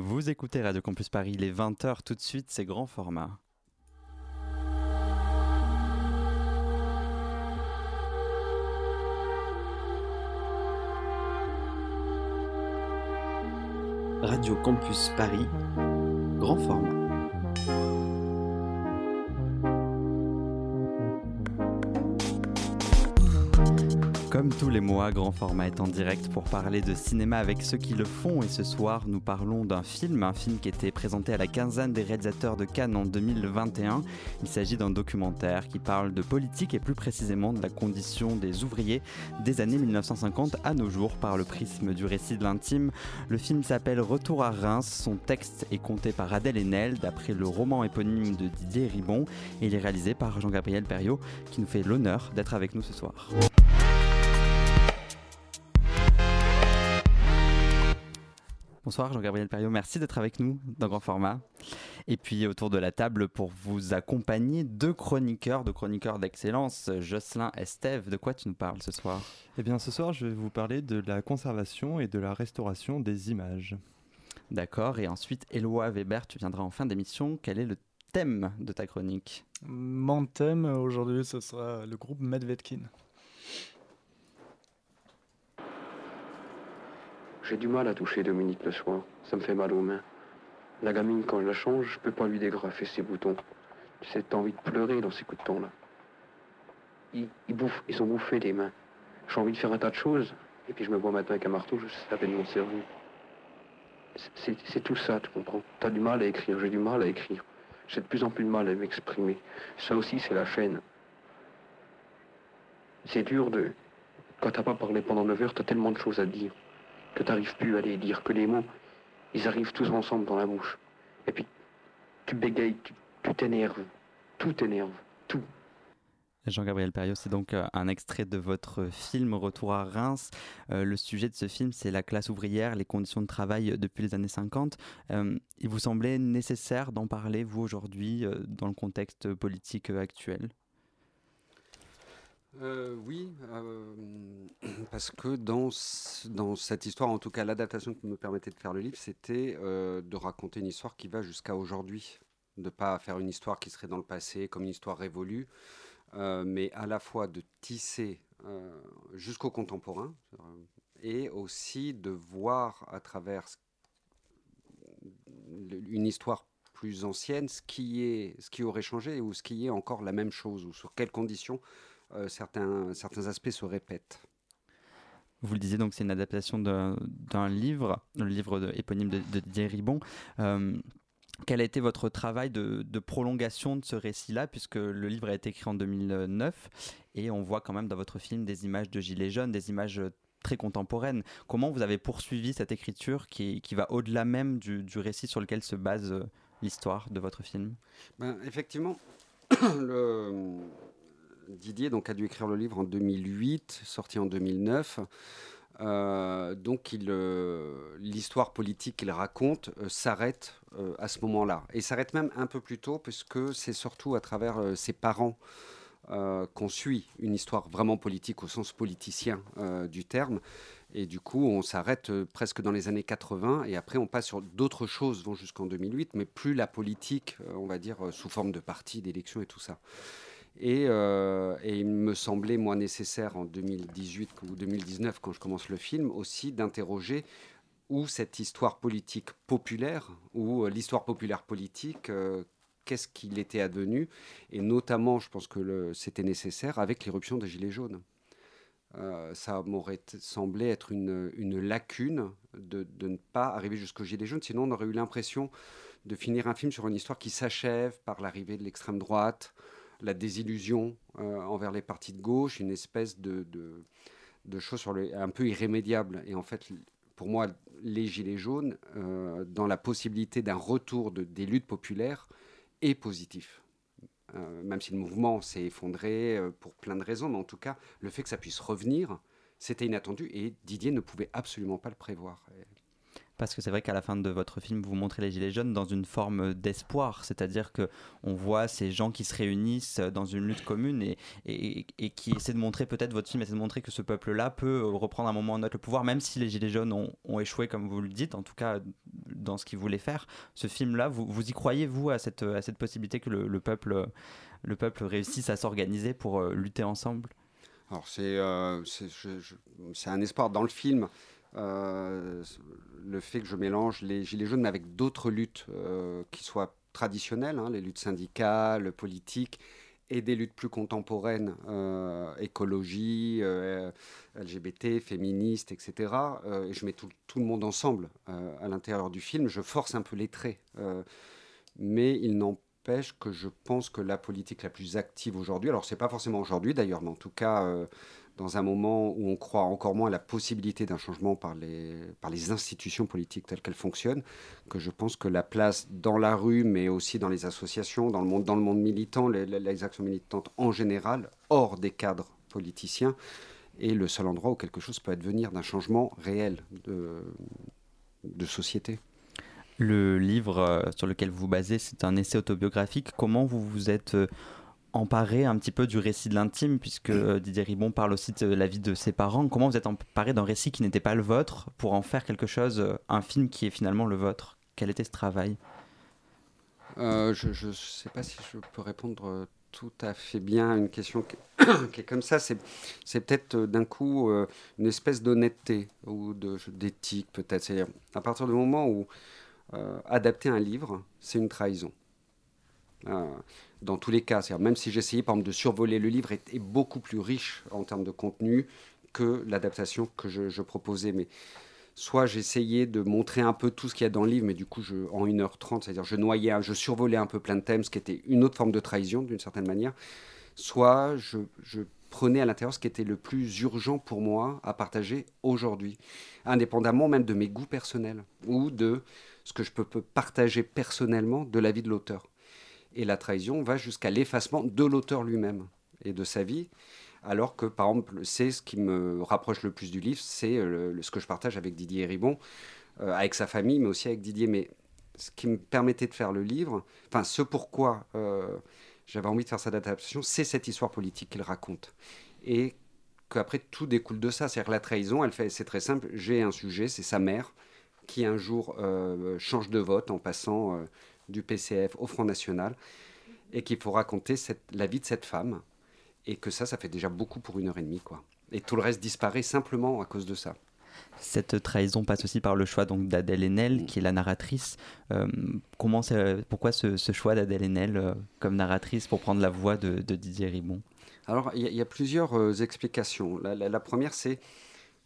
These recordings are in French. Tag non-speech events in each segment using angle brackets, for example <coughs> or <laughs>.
Vous écoutez Radio Campus Paris, les 20h tout de suite, c'est grand format. Radio Campus Paris, grand format. Comme tous les mois, Grand Format est en direct pour parler de cinéma avec ceux qui le font. Et ce soir, nous parlons d'un film, un film qui était présenté à la quinzaine des réalisateurs de Cannes en 2021. Il s'agit d'un documentaire qui parle de politique et plus précisément de la condition des ouvriers des années 1950 à nos jours par le prisme du récit de l'intime. Le film s'appelle Retour à Reims. Son texte est compté par Adèle Haenel d'après le roman éponyme de Didier Ribon et il est réalisé par Jean-Gabriel Perriot qui nous fait l'honneur d'être avec nous ce soir. Bonsoir Jean-Gabriel Perriot, merci d'être avec nous dans Grand Format. Et puis autour de la table pour vous accompagner, deux chroniqueurs, deux chroniqueurs d'excellence, Jocelyn Estève. De quoi tu nous parles ce soir? Eh bien ce soir je vais vous parler de la conservation et de la restauration des images. D'accord, et ensuite Éloi Weber, tu viendras en fin d'émission. Quel est le thème de ta chronique? Mon thème aujourd'hui ce sera le groupe Medvedkin. J'ai du mal à toucher Dominique le soir. Ça me fait mal aux mains. La gamine, quand je la change, je peux pas lui dégrafer ses boutons. Tu sais, t'as envie de pleurer dans ces coups de temps là. Ils, bouffent, ils sont bouffés les mains. J'ai envie de faire un tas de choses, et puis je me vois maintenant avec un marteau, je sais à mon cerveau. C'est tout ça, tu comprends. T'as du mal à écrire, j'ai du mal à écrire. J'ai de plus en plus de mal à m'exprimer. Ça aussi, c'est la chaîne. C'est dur de... Quand t'as pas parlé pendant 9 heures, t'as tellement de choses à dire que tu n'arrives plus à les dire, que les mots, ils arrivent tous ensemble dans la bouche. Et puis, tu bégayes, tu t'énerves, tout t'énerve, tout. Jean-Gabriel Perriot, c'est donc euh, un extrait de votre film Retour à Reims. Euh, le sujet de ce film, c'est la classe ouvrière, les conditions de travail depuis les années 50. Euh, il vous semblait nécessaire d'en parler, vous, aujourd'hui, dans le contexte politique actuel? Euh, oui, euh, <clears throat> parce que dans, dans cette histoire, en tout cas l'adaptation qui me permettait de faire le livre, c'était euh, de raconter une histoire qui va jusqu'à aujourd'hui. De ne pas faire une histoire qui serait dans le passé comme une histoire révolue, mais à la fois de tisser jusqu'au contemporain et aussi de voir à travers une histoire plus ancienne ce qui, est, ce qui aurait changé ou ce qui est encore la même chose ou sur quelles conditions certains, certains aspects se répètent. Vous le disiez, donc c'est une adaptation d'un livre, le livre de, éponyme de, de Didier Ribon. Euh, quel a été votre travail de, prolongation de ce récit-là, puisque le livre a été écrit en 2009 et on voit quand même dans votre film des images de gilets jaunes, des images très contemporaines. Comment vous avez poursuivi cette écriture qui, qui va au-delà même du, du, récit sur lequel se base euh, l'histoire de votre film? Ben, Effectivement, <clears throat> le, Didier a dû écrire le livre en 2008, sorti en 2009. Euh, donc euh, l'histoire politique qu'il raconte euh, s'arrête à ce moment-là. Et s'arrête même un peu plus tôt, puisque c'est surtout à travers ses parents qu'on suit une histoire vraiment politique au sens politicien du terme. Et du coup, on s'arrête presque dans les années 80 et après on passe sur d'autres choses, vont jusqu'en 2008, mais plus la politique, on va dire, sous forme de partis, d'élections et tout ça. Euh, et, il me semblait, moi, nécessaire en 2018 ou 2019, quand je commence le film, aussi d'interroger où cette histoire politique populaire, ou euh, l'histoire populaire politique, euh, qu'est-ce qu'il était advenu Et notamment, je pense que c'était nécessaire avec l'éruption des Gilets jaunes. ça m'aurait semblé être une, une lacune de, ne pas arriver jusqu'aux Gilets jaunes, sinon on aurait eu l'impression de finir un film sur une histoire qui s'achève par l'arrivée de l'extrême droite, la désillusion euh, envers les partis de gauche, une espèce de, de, choses sur un peu irrémédiable. Et en fait, pour moi, les Gilets jaunes, euh, dans la possibilité d'un retour de, des luttes populaires, est positif. Euh, même si le mouvement s'est effondré pour plein de raisons, mais en tout cas, le fait que ça puisse revenir, c'était inattendu et Didier ne pouvait absolument pas le prévoir. Parce que c'est vrai qu'à la fin de votre film, vous montrez les Gilets jaunes dans une forme d'espoir, c'est-à-dire que on voit ces gens qui se réunissent dans une lutte commune et, qui essaient de montrer, peut-être votre film essaie de montrer que ce peuple-là peut reprendre un moment ou un autre le pouvoir, même si les Gilets jaunes ont, ont, échoué, comme vous le dites, en tout cas dans ce qu'ils voulaient faire. Ce film-là, vous, vous y croyez, vous, à cette, à cette possibilité que le, peuple, le peuple réussisse à s'organiser pour euh, lutter ensemble? Alors c'est euh, un espoir dans le film. Euh, le fait que je mélange les gilets jaunes avec d'autres luttes euh, qui soient traditionnelles, hein, les luttes syndicales, politiques, et des luttes plus contemporaines, euh, écologie, LGBT, féministes, etc. et je mets tout, tout, le monde ensemble à l'intérieur du film. Je force un peu les traits. mais il n'empêche que je pense que la politique la plus active aujourd'hui, alors c'est pas forcément aujourd'hui d'ailleurs, mais en tout cas dans un moment où on croit encore moins à la possibilité d'un changement par les, par les institutions politiques telles qu'elles fonctionnent, que je pense que la place dans la rue, mais aussi dans les associations, dans le monde, dans le monde militant, les, actions militantes en général, hors des cadres politiciens, est le seul endroit où quelque chose peut advenir d'un changement réel de, de société. Le livre euh, sur lequel vous vous basez, c'est un essai autobiographique. Comment vous vous êtes euh, emparé un petit peu du récit de l'intime, puisque euh, Didier Ribon parle aussi de la vie de ses parents. Comment vous êtes emparé d'un récit qui n'était pas le vôtre pour en faire quelque chose, euh, un film qui est finalement le vôtre? Quel était ce travail? Euh, Je ne sais pas si je peux répondre tout à fait bien à une question qui, <coughs> est comme ça. C'est peut-être d'un coup une espèce d'honnêteté ou d'éthique peut-être. C'est à partir du moment où adapter un livre, c'est une trahison dans tous les cas. Même si j'essayais, par exemple, de survoler le livre, est, beaucoup plus riche en termes de contenu que l'adaptation que je, proposais. Mais soit j'essayais de montrer un peu tout ce qu'il y a dans le livre, mais du coup, en 1h30, c'est-à-dire je noyais, je survolais un peu plein de thèmes, ce qui était une autre forme de trahison, d'une certaine manière. Soit je, je prenais à l'intérieur ce qui était le plus urgent pour moi à partager aujourd'hui, indépendamment même de mes goûts personnels ou de ce que je peux partager personnellement de la vie de l'auteur. Et la trahison va jusqu'à l'effacement de l'auteur lui-même et de sa vie. Alors que, par exemple, c'est ce qui me rapproche le plus du livre, c'est euh, ce que je partage avec Didier Ribon, euh, avec sa famille, mais aussi avec Didier. Mais ce qui me permettait de faire le livre, enfin, ce pourquoi euh, j'avais envie de faire cette adaptation, c'est cette histoire politique qu'il raconte. Et qu'après, tout découle de ça. C'est-à-dire la trahison, elle fait, c'est très simple. J'ai un sujet, c'est sa mère, qui un jour change de vote en passant du PCF au Front National, et qu'il faut raconter cette, la vie de cette femme, et que ça, ça fait déjà beaucoup pour une heure et demie, quoi. Et tout le reste disparaît simplement à cause de ça. Cette trahison passe aussi par le choix donc d'Adèle Haenel, mm. qui est la narratrice. Euh, comment pourquoi ce, choix d'Adèle Haenel euh, comme narratrice pour prendre la voix de, Didier Ribon? Alors, il y, a plusieurs euh, explications. La, la première, c'est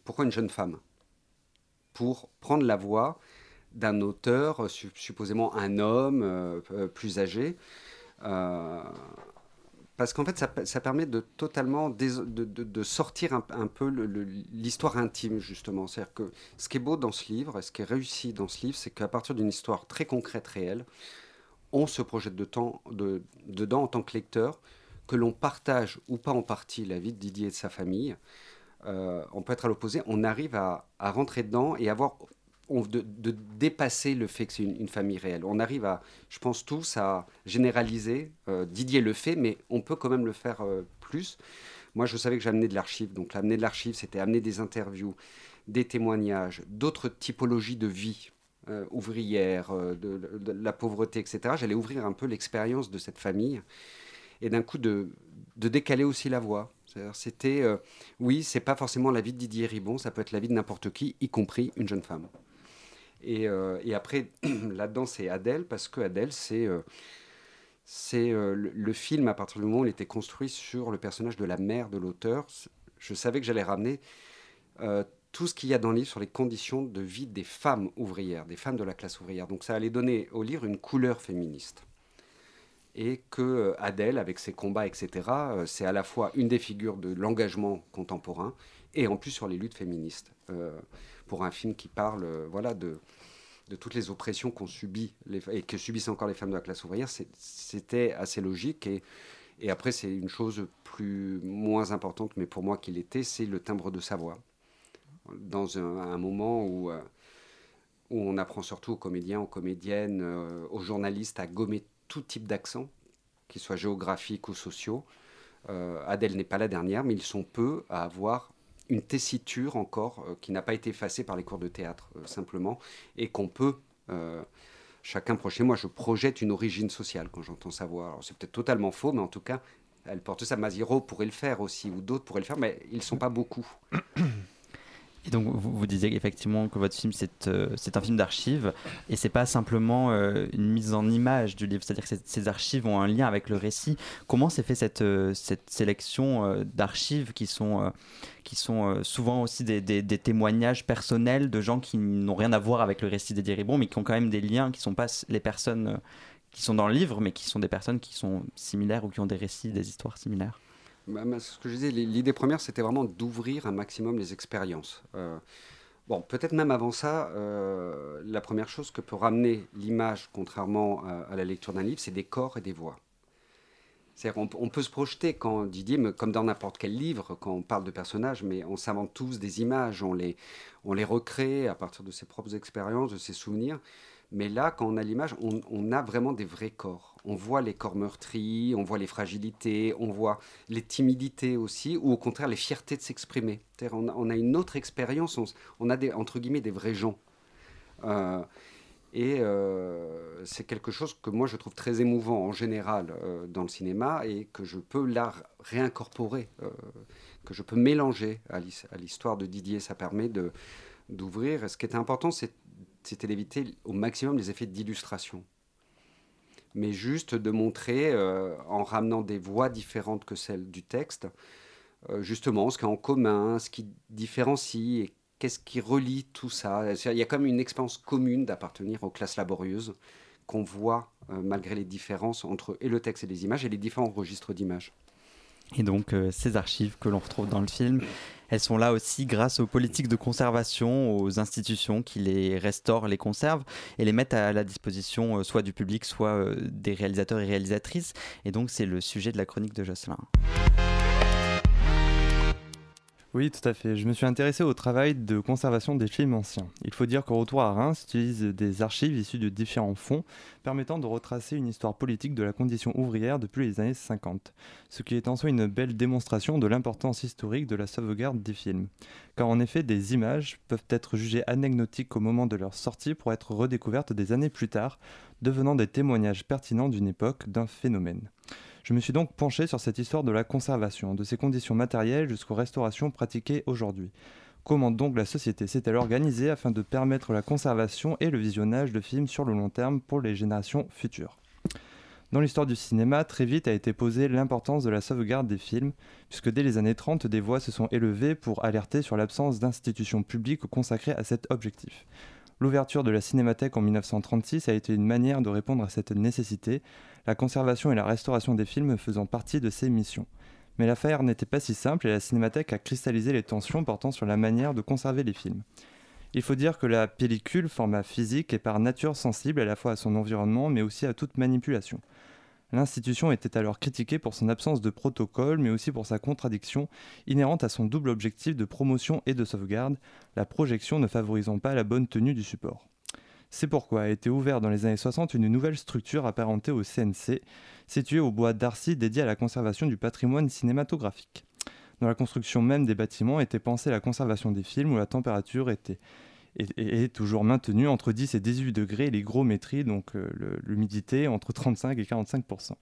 pourquoi une jeune femme? Pour prendre la voix d'un auteur, supposément un homme euh, euh, plus âgé. Euh, parce qu'en fait, ça, permet de totalement de, sortir un, peu l'histoire intime, justement. C'est-à-dire que ce qui est beau dans ce livre, et ce qui est réussi dans ce livre, c'est qu'à partir d'une histoire très concrète, réelle, on se projette de temps, dedans en tant que lecteur, que l'on partage ou pas en partie la vie de Didier et de sa famille. on peut être à l'opposé, on arrive à, à, rentrer dedans et avoir de, dépasser le fait que c'est une, famille réelle. On arrive à, je pense tous, à généraliser. Euh, Didier le fait, mais on peut quand même le faire euh, plus. Moi, je savais que j'amenais de l'archive. Donc, l'amener de l'archive, c'était amener des interviews, des témoignages, d'autres typologies de vie euh, ouvrière, de, la pauvreté, etc. J'allais ouvrir un peu l'expérience de cette famille et d'un coup de, décaler aussi la voix. C'était, oui, c'est pas forcément la vie de Didier Ribon, ça peut être la vie de n'importe qui, y compris une jeune femme. Euh, et, après, <clears throat> là-dedans, c'est Adèle, parce que Adèle, c'est euh, euh, le, film, à partir du moment où il était construit sur le personnage de la mère de l'auteur, je savais que j'allais ramener tout ce qu'il y a dans le livre sur les conditions de vie des femmes ouvrières, des femmes de la classe ouvrière. Donc ça allait donner au livre une couleur féministe. Et que Adèle, avec ses combats, etc., c'est à la fois une des figures de l'engagement contemporain et en plus sur les luttes féministes pour un film qui parle euh, voilà, de, toutes les oppressions qu'ont subi les, et que subissent encore les femmes de la classe ouvrière, c'était assez logique. Et, après, c'est une chose plus moins importante, mais pour moi qu'il était, c'est le timbre de sa voix. Dans un, moment où, euh, où on apprend surtout aux comédiens, aux comédiennes, euh, aux journalistes à gommer tout type d'accent, qu'ils soient géographiques ou sociaux. Adèle n'est pas la dernière, mais ils sont peu à avoir une tessiture encore qui n'a pas été effacée par les cours de théâtre, simplement, et qu'on peut chacun proche moi, je projette une origine sociale quand j'entends sa voix. C'est peut-être totalement faux, mais en tout cas, elle porte ça. Maziro pourrait le faire aussi, ou d'autres pourraient le faire, mais ils ne sont pas beaucoup. Et donc, vous, vous disiez effectivement que votre film, c'est euh, un film d'archives, et c'est pas simplement euh, une mise en image du livre, c'est-à-dire que ces archives ont un lien avec le récit. Comment s'est fait cette, euh, sélection d'archives qui sont, souvent aussi des, témoignages personnels de gens qui n'ont rien à voir avec le récit des Ribon, mais qui ont quand même des liens, qui sont pas les personnes qui sont dans le livre, mais qui sont des personnes qui sont similaires ou qui ont des récits, des histoires similaires? Ce que je disais, l'idée première, c'était vraiment d'ouvrir un maximum les expériences. Euh, bon, peut-être même avant ça, euh, la première chose que peut ramener l'image, contrairement à, la lecture d'un livre, c'est des corps et des voix. C'est-à-dire, on, peut se projeter quand Didier, comme dans n'importe quel livre, quand on parle de personnages, mais on s'invente tous des images, on les, on les recrée à partir de ses propres expériences, de ses souvenirs. Mais là, quand on a l'image, on, a vraiment des vrais corps. On voit les corps meurtris, on voit les fragilités, on voit les timidités aussi, ou au contraire les fiertés de s'exprimer. On, a une autre expérience, on, a des, entre guillemets des vrais gens. Euh, et euh, c'est quelque chose que moi je trouve très émouvant en général euh, dans le cinéma et que je peux là réincorporer, que je peux mélanger à l'histoire de Didier. Ça permet d'ouvrir. Ce qui est important, c'est c'était d'éviter au maximum les effets d'illustration. Mais juste de montrer, euh, en ramenant des voix différentes que celles du texte, euh, justement ce qui est en commun, ce qui différencie et qu'est-ce qui relie tout ça. Il y a comme une expérience commune d'appartenir aux classes laborieuses qu'on voit euh, malgré les différences entre et le texte et les images et les différents registres d'images. Et donc ces archives que l'on retrouve dans le film, elles sont là aussi grâce aux politiques de conservation, aux institutions qui les restaurent, les conservent et les mettent à la disposition euh, soit du public, soit euh, des réalisateurs et réalisatrices. Et donc c'est le sujet de la chronique de Jocelyn. Oui, tout à fait. Je me suis intéressé au travail de conservation des films anciens. Il faut dire qu'au retour à Reims utilise des archives issues de différents fonds permettant de retracer une histoire politique de la condition ouvrière depuis les années 50, ce qui est en soi une belle démonstration de l'importance historique de la sauvegarde des films. Car en effet, des images peuvent être jugées anecdotiques au moment de leur sortie pour être redécouvertes des années plus tard, devenant des témoignages pertinents d'une époque, d'un phénomène. Je me suis donc penché sur cette histoire de la conservation, de ses conditions matérielles jusqu'aux restaurations pratiquées aujourd'hui. Comment donc la société s'est-elle organisée afin de permettre la conservation et le visionnage de films sur le long terme pour les générations futures? Dans l'histoire du cinéma, très vite a été posée l'importance de la sauvegarde des films, puisque dès les années 30, des voix se sont élevées pour alerter sur l'absence d'institutions publiques consacrées à cet objectif. L'ouverture de la Cinémathèque en 1936 a été une manière de répondre à cette nécessité, la conservation et la restauration des films faisant partie de ses missions. Mais l'affaire n'était pas si simple et la Cinémathèque a cristallisé les tensions portant sur la manière de conserver les films. Il faut dire que la pellicule, format physique, est par nature sensible à la fois à son environnement mais aussi à toute manipulation. L'institution était alors critiquée pour son absence de protocole, mais aussi pour sa contradiction inhérente à son double objectif de promotion et de sauvegarde, la projection ne favorisant pas la bonne tenue du support. C'est pourquoi a été ouverte dans les années 60 une nouvelle structure apparentée au CNC, située au bois d'Arcy dédiée à la conservation du patrimoine cinématographique. Dans la construction même des bâtiments était pensée la conservation des films où la température était est, toujours maintenue entre 10 et 18 degrés et l'hygrométrie, donc euh, l'humidité, entre 35 et 45%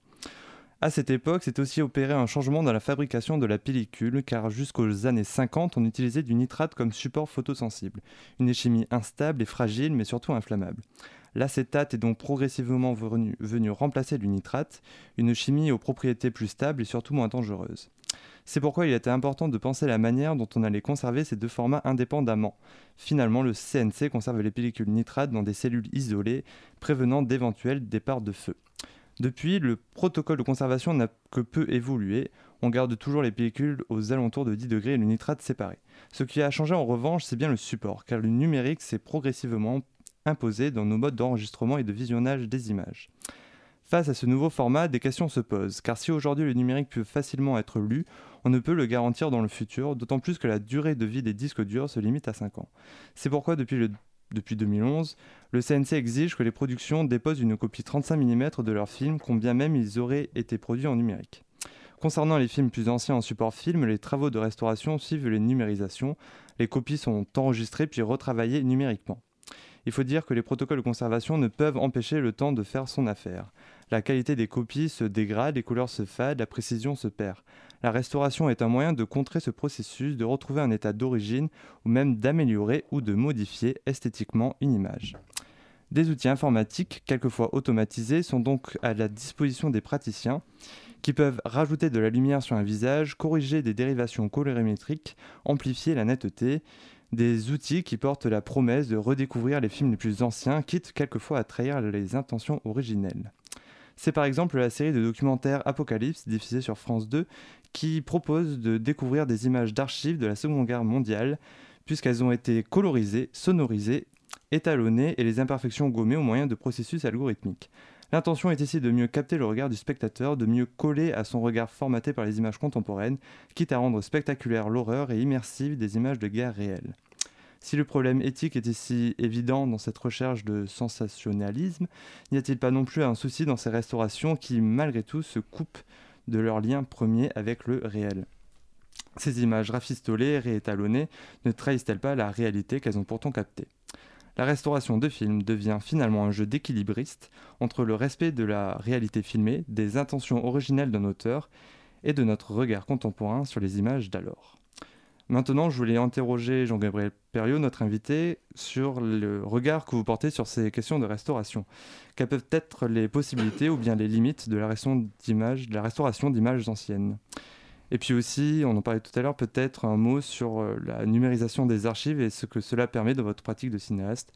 à cette époque, s'est aussi opéré un changement dans la fabrication de la pellicule, car jusqu'aux années 50, on utilisait du nitrate comme support photosensible, une chimie instable et fragile, mais surtout inflammable. L'acétate est donc progressivement venu, venu, remplacer le nitrate, une chimie aux propriétés plus stables et surtout moins dangereuses. C'est pourquoi il était important de penser la manière dont on allait conserver ces deux formats indépendamment. Finalement, le CNC conserve les pellicules nitrates dans des cellules isolées, prévenant d'éventuels départs de feu. Depuis, le protocole de conservation n'a que peu évolué. On garde toujours les pellicules aux alentours de 10 degrés et le nitrate séparé. Ce qui a changé en revanche, c'est bien le support, car le numérique s'est progressivement imposé dans nos modes d'enregistrement et de visionnage des images. Face à ce nouveau format, des questions se posent, car si aujourd'hui le numérique peut facilement être lu, on ne peut le garantir dans le futur, d'autant plus que la durée de vie des disques durs se limite à 5 ans. C'est pourquoi depuis depuis 2011, le CNC exige que les productions déposent une copie 35 mm de leurs films, combien même ils auraient été produits en numérique. Concernant les films plus anciens en support film, les travaux de restauration suivent les numérisations. Les copies sont enregistrées puis retravaillées numériquement. Il faut dire que les protocoles de conservation ne peuvent empêcher le temps de faire son affaire. La qualité des copies se dégrade, les couleurs se fadent, la précision se perd. La restauration est un moyen de contrer ce processus, de retrouver un état d'origine ou même d'améliorer ou de modifier esthétiquement une image. Des outils informatiques, quelquefois automatisés, sont donc à la disposition des praticiens qui peuvent rajouter de la lumière sur un visage, corriger des dérivations colorimétriques, amplifier la netteté, des outils qui portent la promesse de redécouvrir les films les plus anciens, quitte quelquefois à trahir les intentions originelles. C'est par exemple la série de documentaires Apocalypse, diffusée sur France 2, qui propose de découvrir des images d'archives de la Seconde Guerre mondiale, puisqu'elles ont été colorisées, sonorisées, étalonnées et les imperfections gommées au moyen de processus algorithmiques. L'intention est ici de mieux capter le regard du spectateur, de mieux coller à son regard formaté par les images contemporaines, quitte à rendre spectaculaire l'horreur et immersive des images de guerre réelles. Si le problème éthique est ici évident dans cette recherche de sensationnalisme, n'y a-t-il pas non plus un souci dans ces restaurations qui, malgré tout, se coupent de leur lien premier avec le réel Ces images rafistolées, réétalonnées, ne trahissent-elles pas la réalité qu'elles ont pourtant captée? La restauration de films devient finalement un jeu d'équilibriste entre le respect de la réalité filmée, des intentions originelles d'un auteur et de notre regard contemporain sur les images d'alors. Maintenant, je voulais interroger Jean-Gabriel Perriot, notre invité, sur le regard que vous portez sur ces questions de restauration. Quelles peuvent être les possibilités ou bien les limites de la, restauration d'images anciennes? Et puis aussi, on en parlait tout à l'heure, peut-être un mot sur euh, la numérisation des archives et ce que cela permet dans votre pratique de cinéaste,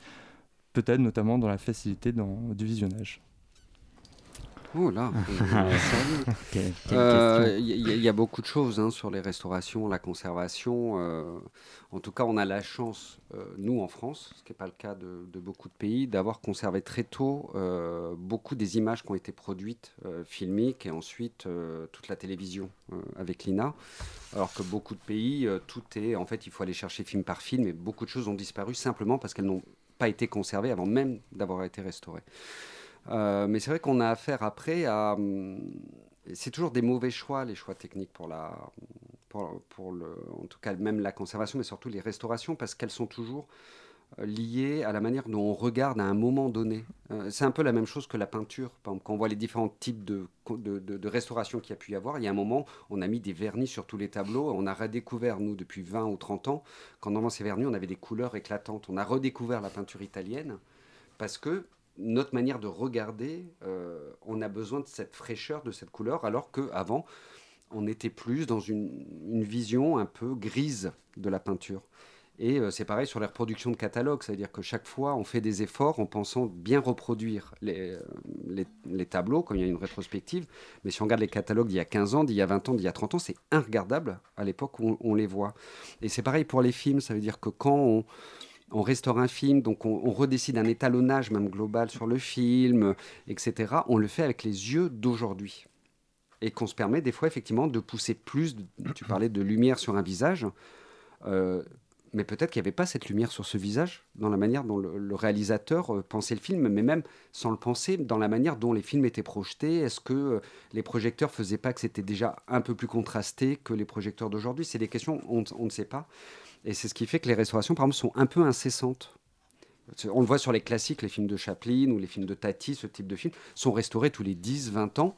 peut-être notamment dans la facilité du visionnage. Oh là <laughs> Il euh, y, a beaucoup de choses hein, sur les restaurations, la conservation. Euh, en tout cas, on a la chance, euh, nous en France, ce qui n'est pas le cas de, beaucoup de pays, d'avoir conservé très tôt beaucoup des images qui ont été produites, filmiques, et ensuite toute la télévision avec l'INA. Alors que beaucoup de pays, tout est, en fait, il faut aller chercher film par film, et beaucoup de choses ont disparu simplement parce qu'elles n'ont pas été conservées avant même d'avoir été restaurées. Euh, mais c'est vrai qu'on a affaire après à. Hum, c'est toujours des mauvais choix, les choix techniques pour la. Pour, le, en tout cas, même la conservation, mais surtout les restaurations, parce qu'elles sont toujours euh, liées à la manière dont on regarde à un moment donné. Euh, c'est un peu la même chose que la peinture. Quand on voit les différents types de, de, de, restauration qu'il y a pu y avoir, il y a un moment, on a mis des vernis sur tous les tableaux. On a redécouvert, nous, depuis 20 ou 30 ans, quand dans ces vernis, on avait des couleurs éclatantes. On a redécouvert la peinture italienne parce que notre manière de regarder, euh, on a besoin de cette fraîcheur, de cette couleur, alors qu'avant, on était plus dans une, vision un peu grise de la peinture. Et euh, c'est pareil sur les reproductions de catalogues, c'est-à-dire que chaque fois, on fait des efforts en pensant bien reproduire les, euh, tableaux quand il y a une rétrospective. Mais si on regarde les catalogues d'il y a 15 ans, d'il y a 20 ans, d'il y a 30 ans, c'est regardable à l'époque où on, les voit. Et c'est pareil pour les films, ça veut dire que quand on, on restaure un film, donc on, redécide un étalonnage même global sur le film, etc. On le fait avec les yeux d'aujourd'hui. Et qu'on se permet des fois effectivement de pousser plus, tu <clears throat> parlais de lumière sur un visage, euh, mais peut-être qu'il n'y avait pas cette lumière sur ce visage dans la manière dont le, réalisateur euh, pensait le film, mais même sans le penser, dans la manière dont les films étaient projetés. Est-ce que euh, les projecteurs faisaient pas que c'était déjà un peu plus contrasté que les projecteurs d'aujourd'hui? C'est des questions, on, on ne sait pas. Et c'est ce qui fait que les restaurations, par exemple, sont un peu incessantes. On le voit sur les classiques, les films de Chaplin ou les films de Tati, ce type de films, sont restaurés tous les 10-20 ans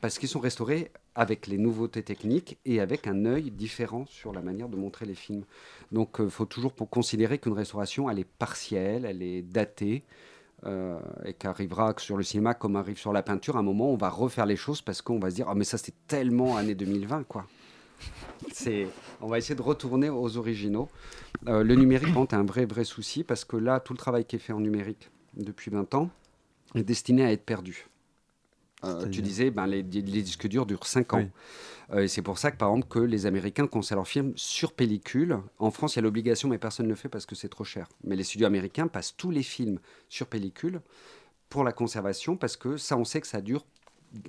parce qu'ils sont restaurés avec les nouveautés techniques et avec un œil différent sur la manière de montrer les films. Donc il euh, faut toujours pour considérer qu'une restauration, elle est partielle, elle est datée, euh, et qu'arrivera sur le cinéma comme arrive sur la peinture, à un moment on va refaire les choses parce qu'on va se dire « Ah mais ça c'est tellement année 2020 quoi ». C'est, on va essayer de retourner aux originaux. Euh, le numérique est un vrai, vrai souci parce que là, tout le travail qui est fait en numérique depuis 20 ans est destiné à être perdu. Euh, tu disais, ben, les, disques durs durent 5 ans. Euh, et c'est pour ça que, par exemple, que les Américains conservent leurs films sur pellicule. En France, il y a l'obligation, mais personne ne le fait parce que c'est trop cher. Mais les studios américains passent tous les films sur pellicule pour la conservation parce que ça, on sait que ça dure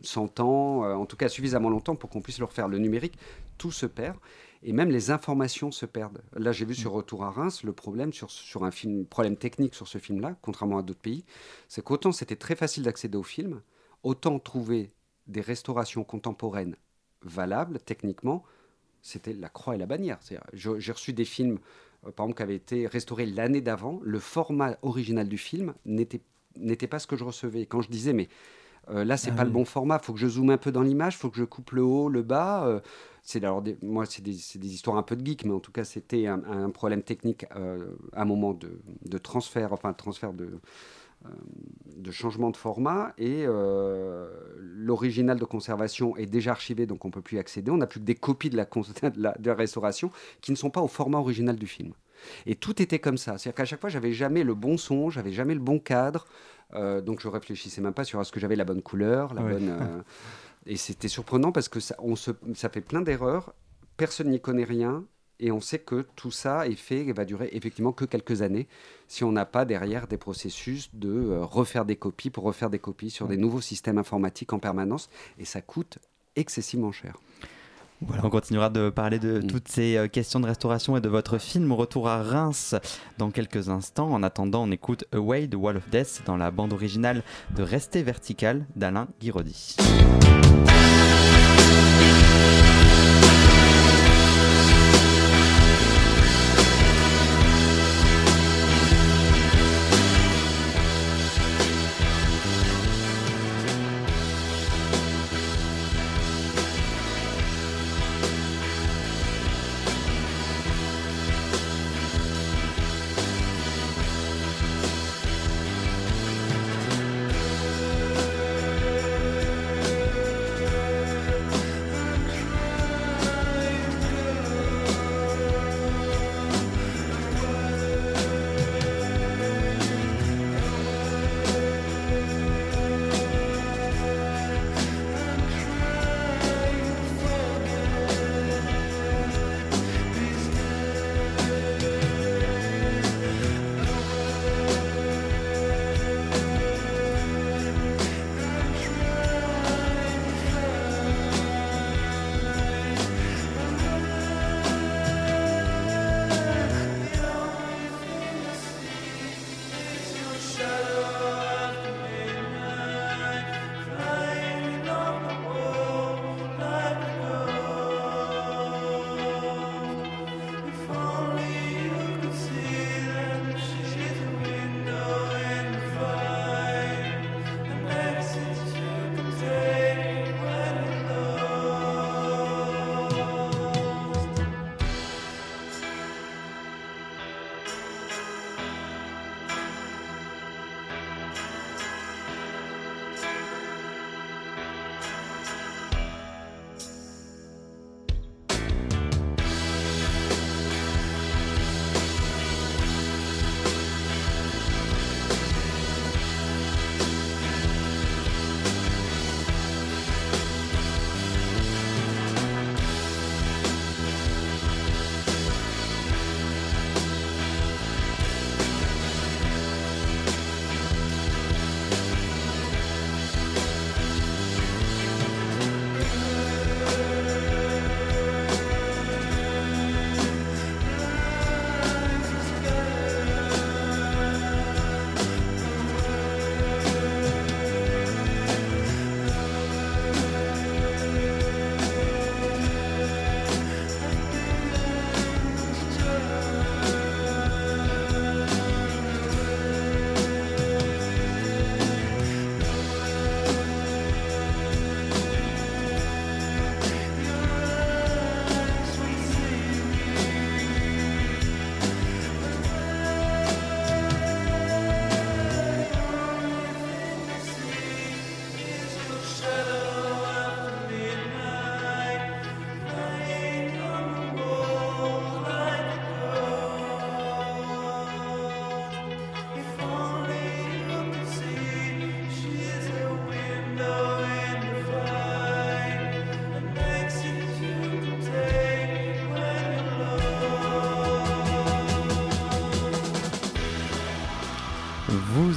100 ans, en tout cas suffisamment longtemps pour qu'on puisse le refaire. Le numérique, tout se perd et même les informations se perdent. Là, j'ai vu sur Retour à Reims le problème sur, sur un film, problème technique sur ce film-là, contrairement à d'autres pays, c'est qu'autant c'était très facile d'accéder au film, autant trouver des restaurations contemporaines valables techniquement, c'était la croix et la bannière. J'ai reçu des films, euh, par exemple, qui avaient été restaurés l'année d'avant. Le format original du film n'était pas ce que je recevais. Quand je disais, mais euh, là, c'est ah pas le bon format, il faut que je zoome un peu dans l'image, il faut que je coupe le haut, le bas. Euh, c'est alors moi, c'est des, des, histoires un peu de geek, mais en tout cas, c'était un, problème technique à un moment de, de, transfert, enfin, transfert de, de changement de format et euh, l'original de conservation est déjà archivé, donc on ne peut plus y accéder. On n'a plus que des copies <laughs> de la, de, la, restauration qui ne sont pas au format original du film. Et tout était comme ça. C'est-à-dire qu'à chaque fois, j'avais jamais le bon son, j'avais jamais le bon cadre. Euh, donc je réfléchissais même pas sur est-ce que j'avais la bonne couleur, la bonne. Euh, et c'était surprenant parce que ça, on se, ça fait plein d'erreurs. Personne n'y connaît rien et on sait que tout ça est fait et va durer effectivement que quelques années si on n'a pas derrière des processus de euh, refaire des copies pour refaire des copies sur des nouveaux systèmes informatiques en permanence. Et ça coûte excessivement cher. Voilà, on continuera de parler de mm. toutes ces euh, questions de restauration et de votre film Retour à Reims dans quelques instants. En attendant, on écoute Away the Wall of Death dans la bande originale de Rester vertical d'Alain Guiraudy.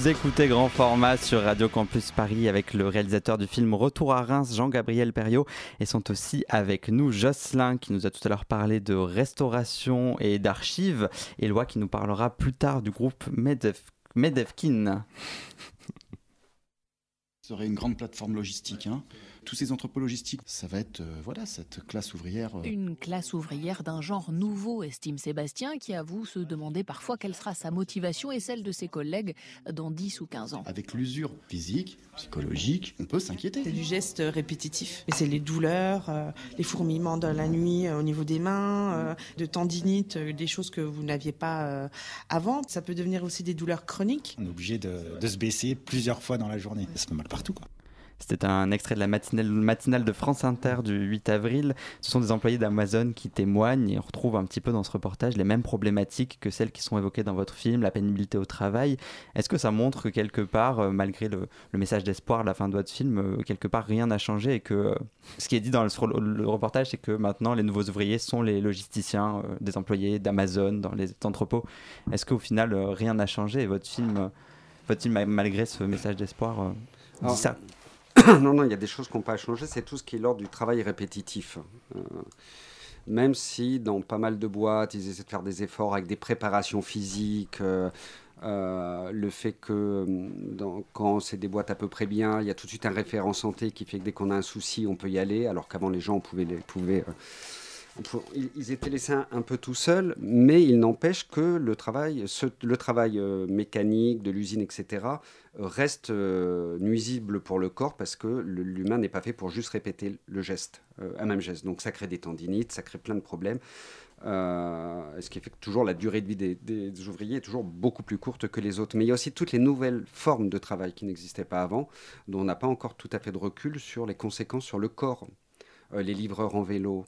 Vous écoutez Grand Format sur Radio Campus Paris avec le réalisateur du film Retour à Reims, Jean-Gabriel Perriot, et sont aussi avec nous Jocelyn qui nous a tout à l'heure parlé de restauration et d'archives, et Loi qui nous parlera plus tard du groupe Medev Medevkin. Ce serait une grande plateforme logistique. Hein tous ces entrepôts logistiques, ça va être euh, voilà cette classe ouvrière. Euh. Une classe ouvrière d'un genre nouveau, estime Sébastien, qui avoue se demander parfois quelle sera sa motivation et celle de ses collègues dans 10 ou 15 ans. Avec l'usure physique, psychologique, on peut s'inquiéter. C'est du geste répétitif. C'est les douleurs, euh, les fourmillements de la nuit au niveau des mains, de tendinite, des choses que vous n'aviez pas avant. Ça peut devenir aussi des douleurs chroniques. On est obligé de, de se baisser plusieurs fois dans la journée. Ça fait mal partout. Quoi. C'était un extrait de la matinale, de France Inter du 8 avril. Ce sont des employés d'Amazon qui témoignent et on retrouve un petit peu dans ce reportage les mêmes problématiques que celles qui sont évoquées dans votre film, la pénibilité au travail. Est-ce que ça montre que quelque part, euh, malgré le, message d'espoir à la fin de votre film, euh, quelque part rien n'a changé et que euh, ce qui est dit dans le, reportage, c'est que maintenant les nouveaux ouvriers sont les logisticiens, des employés d'Amazon dans les entrepôts. Est-ce qu'au final rien n'a changé et votre film, votre film malgré ce message d'espoir, dit ça? <coughs> non, non, il y a des choses qui n'ont pas. C'est tout ce qui est l'ordre du travail répétitif. Euh, même si dans pas mal de boîtes, ils essaient de faire des efforts avec des préparations physiques. Euh, euh, le fait que quand c'est des boîtes à peu près bien, il y a tout de suite un référent santé qui fait que dès qu'on a un souci, on peut y aller, alors qu'avant les gens pouvaient, pouvaient ils étaient laissés un, peu tout seuls, mais il n'empêche que le travail, euh, mécanique de l'usine, etc., reste euh, nuisible pour le corps parce que l'humain n'est pas fait pour juste répéter le geste, euh, un même geste. Donc ça crée des tendinites, ça crée plein de problèmes. ce qui fait que toujours la durée de vie des, des, ouvriers est toujours beaucoup plus courte que les autres. Mais il y a aussi toutes les nouvelles formes de travail qui n'existaient pas avant, dont on n'a pas encore tout à fait de recul sur les conséquences sur le corps. Les livreurs en vélo,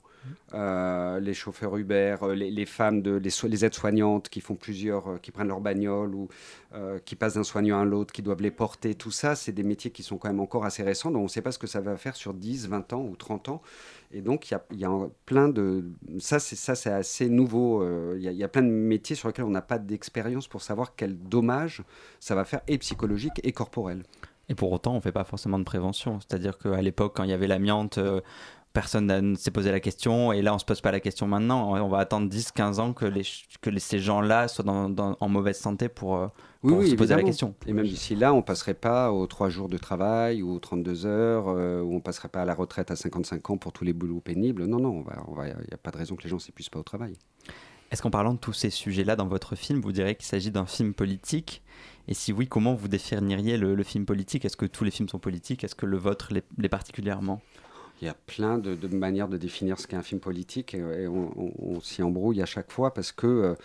euh, les chauffeurs Uber, euh, les, femmes, de, les, aides-soignantes qui font plusieurs, euh, qui prennent leur bagnole ou qui passent d'un soignant à l'autre, qui doivent les porter, tout ça, c'est des métiers qui sont quand même encore assez récents, donc on ne sait pas ce que ça va faire sur 10, 20 ans ou 30 ans. Et donc, il y, a, plein de... Ça, c'est assez nouveau. Il y, a plein de métiers sur lesquels on n'a pas d'expérience pour savoir quel dommage ça va faire, et psychologique et corporel. Et pour autant, on ne fait pas forcément de prévention. C'est-à-dire qu'à l'époque, quand il y avait l'amiante, personne ne s'est posé la question et là on se pose pas la question maintenant. On va attendre 10-15 ans que, les, que ces gens-là soient en mauvaise santé pour, euh, se poser la question. Et même d'ici là on passerait pas aux 3 jours de travail ou aux 32 heures euh, ou on passerait pas à la retraite à 55 ans pour tous les boulots pénibles. Non non il n'y a pas de raison que les gens s'épuisent pas au travail. Est-ce qu'en parlant de tous ces sujets-là dans votre film, vous direz qu'il s'agit d'un film politique? Et si oui, comment vous définiriez le, film politique? Est-ce que tous les films sont politiques? Est-ce que le vôtre l'est particulièrement? Il y a plein de, manières de définir ce qu'est un film politique et, on, s'y embrouille à chaque fois parce que, euh,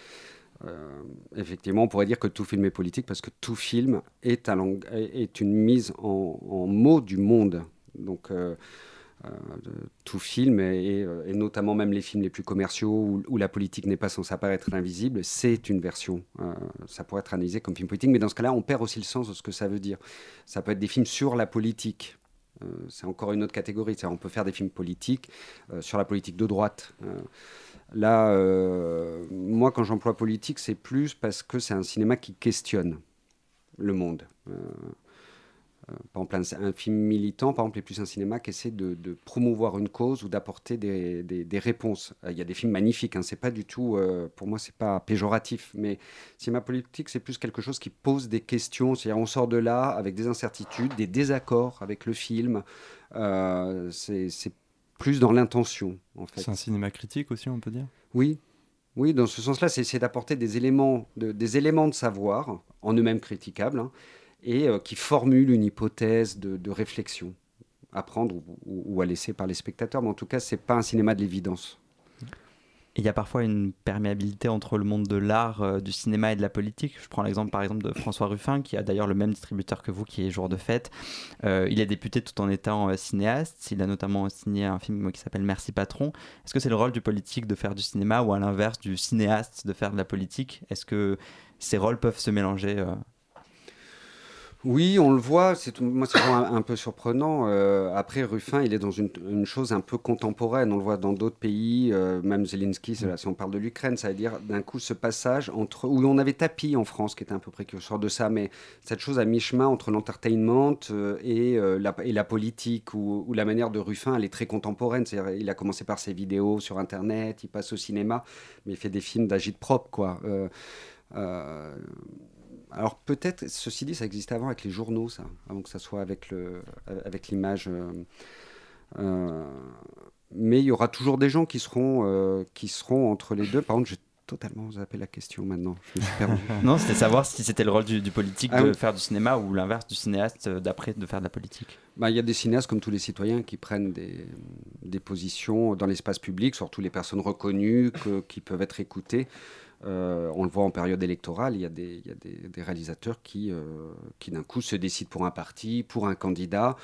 euh, effectivement, on pourrait dire que tout film est politique parce que tout film est, une mise en, mots du monde. Donc, euh, tout film, et, notamment même les films les plus commerciaux où, la politique n'est pas censée apparaître invisible, c'est une version. ça pourrait être analysé comme film politique, mais dans ce cas-là, on perd aussi le sens de ce que ça veut dire. Ça peut être des films sur la politique. Euh, c'est encore une autre catégorie. On peut faire des films politiques euh, sur la politique de droite. Euh, là, moi, quand j'emploie politique, c'est plus parce que c'est un cinéma qui questionne le monde. Euh, par exemple, un, film militant, par exemple, est plus un cinéma qui essaie de, promouvoir une cause ou d'apporter des, réponses. Euh, il y a des films magnifiques, hein, c'est pas du tout, euh, pour moi, c'est pas péjoratif, mais cinéma politique, c'est plus quelque chose qui pose des questions. C'est-à-dire, on sort de là avec des incertitudes, des désaccords avec le film. c'est plus dans l'intention, en fait. C'est un cinéma critique aussi, on peut dire? Oui, oui, dans ce sens-là, c'est d'apporter des éléments de, des éléments de savoir, en eux-mêmes critiquables, hein, et euh, qui formule une hypothèse de, réflexion à prendre ou, à laisser par les spectateurs. Mais en tout cas, ce n'est pas un cinéma de l'évidence. Il y a parfois une perméabilité entre le monde de l'art, euh, du cinéma et de la politique. Je prends l'exemple par exemple de François Ruffin, qui a d'ailleurs le même distributeur que vous, qui est Jour de fête. Euh, il est député tout en étant cinéaste. Il a notamment signé un film qui s'appelle Merci Patron. Est-ce que c'est le rôle du politique de faire du cinéma ou à l'inverse du cinéaste de faire de la politique? Est-ce que ces rôles peuvent se mélanger Oui, on le voit. C'est moi, c'est un, peu surprenant. Euh, après, Ruffin, il est dans une, chose un peu contemporaine. On le voit dans d'autres pays, euh, même Zelensky. Si on parle de l'Ukraine, ça veut dire d'un coup ce passage entre où on avait Tapi en France, qui était un peu précurseur de ça, mais cette chose à mi-chemin entre l'entertainment euh, et, la, politique, où, la manière de Ruffin, elle est très contemporaine. C'est-à-dire, il a commencé par ses vidéos sur Internet, il passe au cinéma, mais il fait des films d'agite propre, quoi. Euh, alors peut-être, ceci dit, ça existait avant avec les journaux, ça, avant que ça soit avec le, avec l'image. Euh, euh, mais il y aura toujours des gens qui seront, euh, qui seront entre les deux. Par contre, j'ai totalement zappé la question maintenant. Je me suis perdu. <laughs> non, c'était savoir si c'était le rôle du, du politique ah, de oui. faire du cinéma ou l'inverse du cinéaste d'après de faire de la politique. Bah, il y a des cinéastes comme tous les citoyens qui prennent des, des positions dans l'espace public, surtout les personnes reconnues que, qui peuvent être écoutées. Euh, on le voit en période électorale, il y a des, réalisateurs qui, euh, qui d'un coup se décident pour un parti, pour un candidat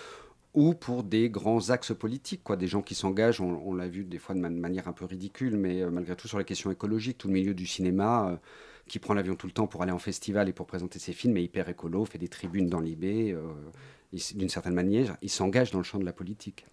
ou pour des grands axes politiques, quoi, des gens qui s'engagent, on, l'a vu des fois de man manière un peu ridicule, mais euh, malgré tout sur les questions écologiques, tout le milieu du cinéma qui prend l'avion tout le temps pour aller en festival et pour présenter ses films, est hyper écolo, fait des tribunes dans l'IB, d'une certaine manière, il s'engage dans le champ de la politique.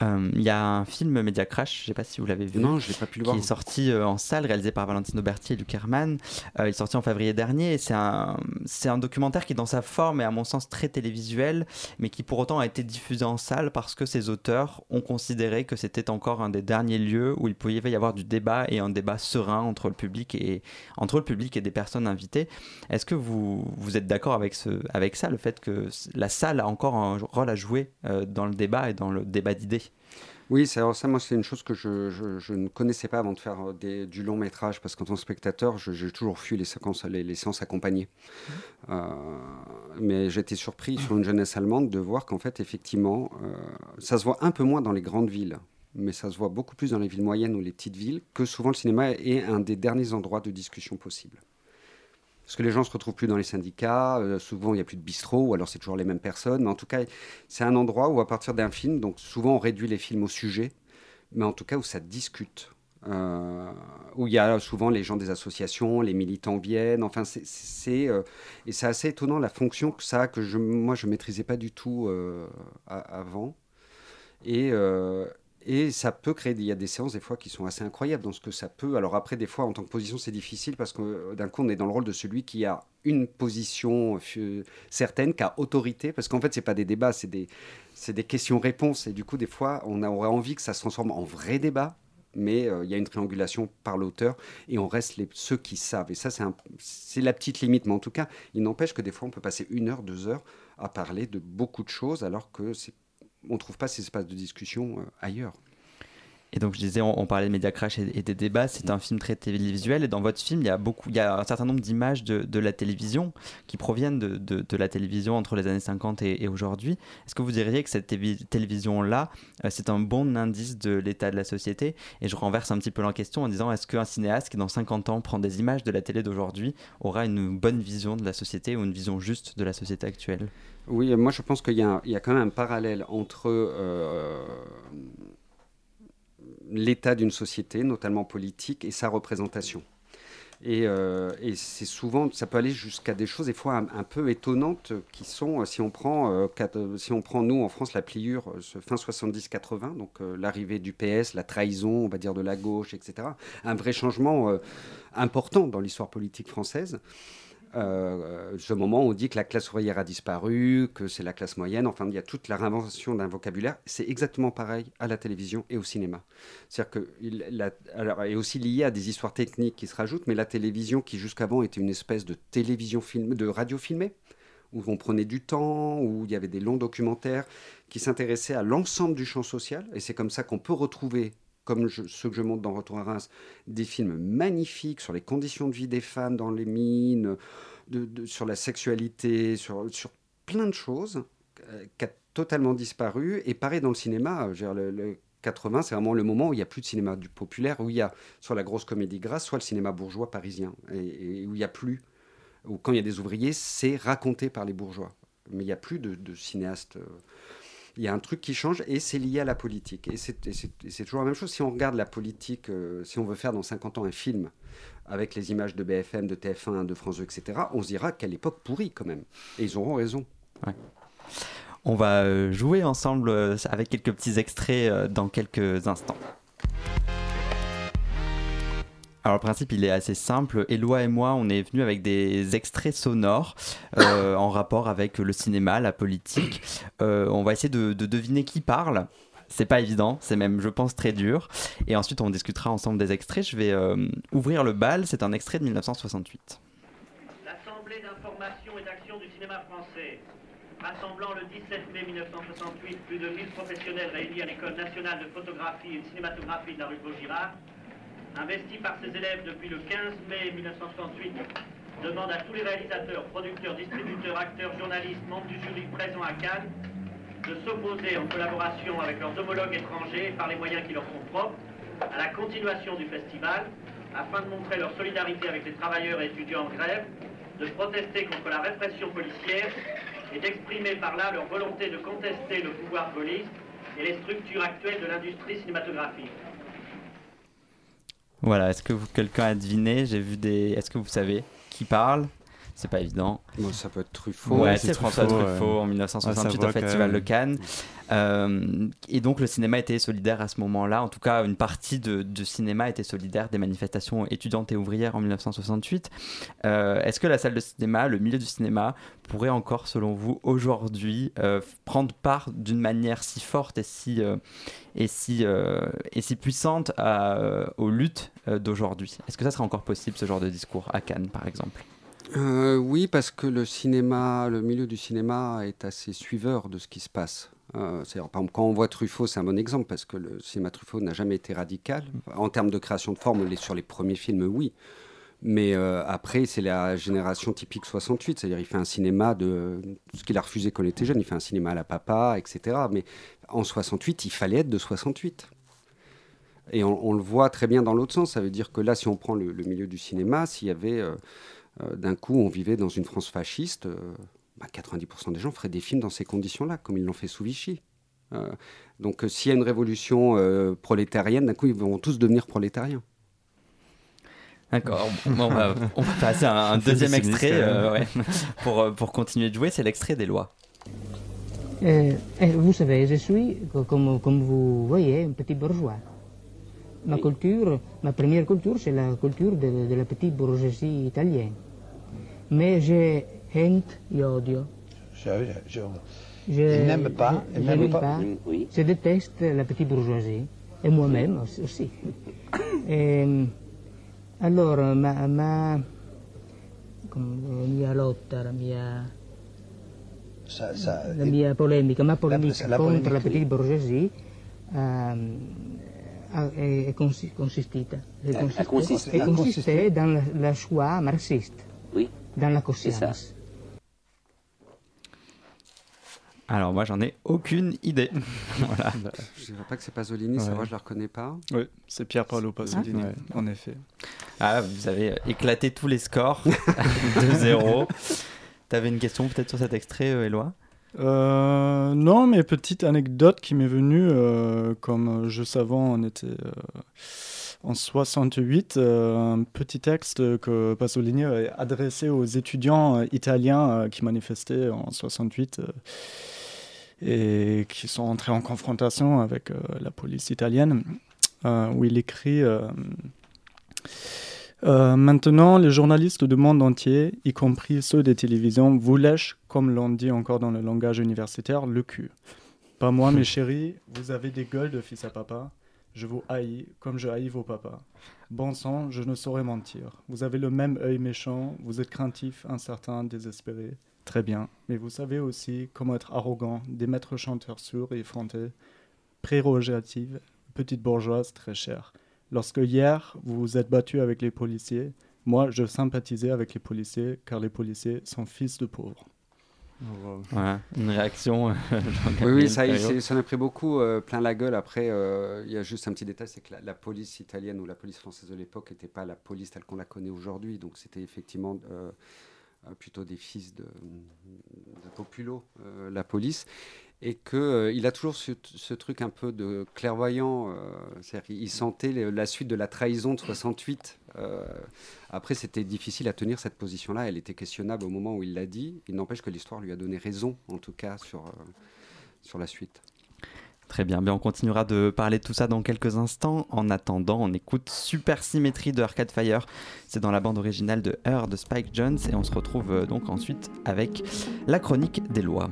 Il euh, y a un film Media Crash, je ne sais pas si vous l'avez vu. Non, je pas pu le voir. Qui est sorti euh, en salle, réalisé par Valentino Berti et Luc Herman. Euh, il est sorti en février dernier. C'est un, c'est un documentaire qui, dans sa forme, est à mon sens très télévisuel, mais qui pour autant a été diffusé en salle parce que ses auteurs ont considéré que c'était encore un des derniers lieux où il pouvait y avoir du débat et un débat serein entre le public et, entre le public et des personnes invitées. Est-ce que vous, vous êtes d'accord avec, ce, avec ça, le fait que la salle a encore un rôle à jouer dans le débat et dans le débat d'idées? Oui, ça, moi, c'est une chose que je, je, je, ne connaissais pas avant de faire euh, des, du long métrage, parce qu'en tant que spectateur, j'ai toujours fui les séquences, les, les séances accompagnées. Mmh. Euh, mais j'étais surpris sur une jeunesse allemande de voir qu'en fait, effectivement, euh, ça se voit un peu moins dans les grandes villes, mais ça se voit beaucoup plus dans les villes moyennes ou les petites villes, que souvent le cinéma est un des derniers endroits de discussion possible parce que les gens se retrouvent plus dans les syndicats, euh, souvent il n'y a plus de bistrot, ou alors c'est toujours les mêmes personnes, mais en tout cas c'est un endroit où à partir d'un film, donc souvent on réduit les films au sujet, mais en tout cas où ça discute, euh, où il y a souvent les gens des associations, les militants viennent, enfin c'est euh, et c'est assez étonnant la fonction que ça que je, moi je maîtrisais pas du tout avant, et ça peut créer, il y a des séances des fois qui sont assez incroyables dans ce que ça peut. Alors après, des fois, en tant que position, c'est difficile parce que euh, d'un coup, on est dans le rôle de celui qui a une position euh, certaine, qui a autorité, parce qu'en fait, c'est pas des débats, c'est des, des questions-réponses. Et du coup, des fois, on aurait envie que ça se transforme en vrai débat, mais euh, il y a une triangulation par l'auteur et on reste les, ceux qui savent. Et ça, c'est la petite limite. Mais en tout cas, il n'empêche que des fois, on peut passer une heure, deux heures à parler de beaucoup de choses alors que c'est on ne trouve pas ces espaces de discussion euh, ailleurs. Et donc je disais, on, on parlait de Media Crash et, et des débats, c'est un film très télévisuel. Et dans votre film, il y a, beaucoup, il y a un certain nombre d'images de, de, la télévision qui proviennent de, de, de, la télévision entre les années 50 et, et aujourd'hui. Est-ce que vous diriez que cette télévision-là, euh, c'est un bon indice de l'état de la société? Et je renverse un petit peu la question en disant, est-ce qu'un cinéaste qui dans 50 ans prend des images de la télé d'aujourd'hui aura une bonne vision de la société ou une vision juste de la société actuelle? Oui, moi je pense qu'il y, a quand même un parallèle entre euh, l'état d'une société, notamment politique, et sa représentation. Et, euh, et c'est souvent, ça peut aller jusqu'à des choses des fois un, peu étonnantes qui sont, si on prend, euh, si on prend nous en France la pliure, euh, fin 70-80, donc euh, l'arrivée du PS, la trahison, on va dire de la gauche, etc. Un vrai changement euh, important dans l'histoire politique française. Euh, ce moment où on dit que la classe ouvrière a disparu, que c'est la classe moyenne, enfin il y a toute la réinvention d'un vocabulaire. C'est exactement pareil à la télévision et au cinéma. C'est-à-dire que il la, alors, est aussi lié à des histoires techniques qui se rajoutent, mais la télévision qui jusqu'avant était une espèce de télévision film, de radio filmée, où on prenait du temps, où il y avait des longs documentaires qui s'intéressaient à l'ensemble du champ social, et c'est comme ça qu'on peut retrouver comme ceux que je montre dans Retour à Reims, des films magnifiques sur les conditions de vie des femmes dans les mines, sur la sexualité, sur, plein de choses euh, qui a totalement disparu. Et pareil dans le cinéma, le, le 80, c'est vraiment le moment où il n'y a plus de cinéma du populaire, où il y a soit la grosse comédie grasse, soit le cinéma bourgeois parisien, et, où il n'y a plus, où quand il y a des ouvriers, c'est raconté par les bourgeois. Mais il n'y a plus de, de cinéastes. Euh, il y a un truc qui change et c'est lié à la politique. Et c'est toujours la même chose. Si on regarde la politique, euh, si on veut faire dans 50 ans un film avec les images de BFM, de TF1, de France 2, etc., on se dira quelle époque pourrie quand même. Et ils auront raison. On va euh, jouer ensemble euh, avec quelques petits extraits dans quelques instants. Alors le principe il est assez simple. Eloi et moi on est venus avec des extraits sonores euh, en rapport avec le cinéma, la politique. Euh, on va essayer de, deviner qui parle. C'est pas évident, c'est même je pense très dur. Et ensuite on discutera ensemble des extraits. Je vais euh, ouvrir le bal, c'est un extrait de 1968. L'Assemblée d'information et d'action du cinéma français rassemblant le 17 mai 1968 plus de 1000 professionnels réunis à l'École nationale de photographie et de cinématographie de la rue de Vaugirard, investi par ses élèves depuis le 15 mai 1968, demande à tous les réalisateurs, producteurs, distributeurs, acteurs, journalistes, membres du jury présents à Cannes de s'opposer en collaboration avec leurs homologues étrangers par les moyens qui leur sont propres à la continuation du festival afin de montrer leur solidarité avec les travailleurs et étudiants en grève, de protester contre la répression policière et d'exprimer par là leur volonté de contester le pouvoir police et les structures actuelles de l'industrie cinématographique. Voilà, est-ce que quelqu'un a deviné? J'ai vu des. Est-ce que vous savez qui parle? C'est pas évident. Bon, ça peut être Truffaut. Ouais, c'est François Truffaut en 1968 au Festival de Cannes. Euh, et donc le cinéma était solidaire à ce moment-là. En tout cas, une partie de, cinéma était solidaire des manifestations étudiantes et ouvrières en 1968. Euh, est-ce que la salle de cinéma, le milieu du cinéma, pourrait encore, selon vous, aujourd'hui, euh, prendre part d'une manière si forte et si, et si, et si puissante aux luttes d'aujourd'hui? Est-ce que ça serait encore possible, ce genre de discours à Cannes, par exemple? Euh, oui, parce que le cinéma, le milieu du cinéma est assez suiveur de ce qui se passe. Euh, par exemple, quand on voit Truffaut, c'est un bon exemple parce que le cinéma Truffaut n'a jamais été radical. En termes de création de forme, sur les premiers films, oui. Mais euh, après, c'est la génération typique 68, c'est-à-dire il fait un cinéma de ce qu'il a refusé quand il était jeune, il fait un cinéma à la papa, etc. Mais en 68, il fallait être de 68. Et on, le voit très bien dans l'autre sens. Ça veut dire que là, si on prend le, milieu du cinéma, s'il y avait euh, d'un coup on vivait dans une France fasciste, 90% euh, bah, des gens feraient des films dans ces conditions-là, comme ils l'ont fait sous Vichy. Euh, donc s'il y a une révolution prolétarienne, d'un coup ils vont tous devenir prolétariens. D'accord, <laughs> on, va, passer à un, deuxième extrait <laughs> pour, pour continuer de jouer, c'est l'extrait des lois. Eh, vous savez, je suis, comme, comme vous voyez, un petit bourgeois. Ma culture, ma première culture, c'est la culture de, de, la petite bourgeoisie italienne. Mais j'ai honte et odio. Je, je, je n'aime pas, je, je, pas. pas. Oui. je déteste la petite bourgeoisie, et moi-même aussi. <coughs> et, allora, ma, ma la mia lotta, la mia, ça, ça, la mia polemica, ma polemica la, la contre la petite bourgeoisie, um, est, consisté, dans la, la, choix marxiste, oui. dans la conscience. Alors moi j'en ai aucune idée. <laughs> voilà. Je ne sais pas que c'est Pasolini, ouais. c'est vrai je ne la reconnais pas. Oui, c'est Pierre Paolo Pasolini, ouais. en effet. Ah, vous avez éclaté tous les scores <laughs> <laughs> de zéro. Tu avais une question peut-être sur cet extrait, euh, Éloi? Euh, non, mais petite anecdote qui m'est venue, euh, comme juste avant, on était euh, en 68, un petit texte que Pasolini a adressé aux étudiants italiens qui manifestaient en 68 et qui sont entrés en confrontation avec la police italienne, où il écrit euh, maintenant, les journalistes du monde entier, y compris ceux des télévisions, vous lèchent, comme l'on dit encore dans le langage universitaire, le cul. Pas moi, mes <laughs> chéris, vous avez des gueules de fils à papa. Je vous haïs comme je haïs vos papas. Bon sang, je ne saurais mentir. Vous avez le même œil méchant, vous êtes craintif, incertain, désespéré. Très bien, mais vous savez aussi comment être arrogant, des maîtres chanteurs sourds et effrontés, prérogatives, petite bourgeoise très chère. Lorsque hier, vous vous êtes battu avec les policiers, moi, je sympathisais avec les policiers car les policiers sont fils de pauvres. une réaction. Euh, <laughs> oui, oui, ça, ça en a pris beaucoup euh, plein la gueule. Après, euh, il y a juste un petit détail, c'est que la, police italienne ou la police française de l'époque n'était pas la police telle qu'on la connaît aujourd'hui. Donc c'était effectivement plutôt des fils de, de Populo, la police. Et qu'il euh, a toujours ce, truc un peu de clairvoyant. Euh, il sentait la suite de la trahison de 68. Euh, après, c'était difficile à tenir cette position-là. Elle était questionnable au moment où il l'a dit. Il n'empêche que l'histoire lui a donné raison, en tout cas, sur, sur la suite. Très bien, bien, on continuera de parler de tout ça dans quelques instants. En attendant, on écoute Super Symétrie de Arcade Fire. C'est dans la bande originale de Her de Spike Jones et on se retrouve donc ensuite avec la chronique des lois.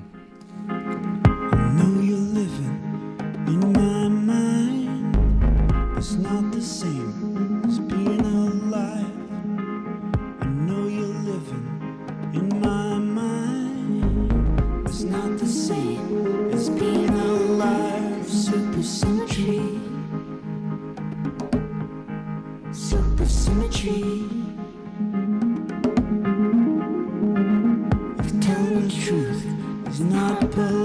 Supersymmetry. If telling the truth is not polite.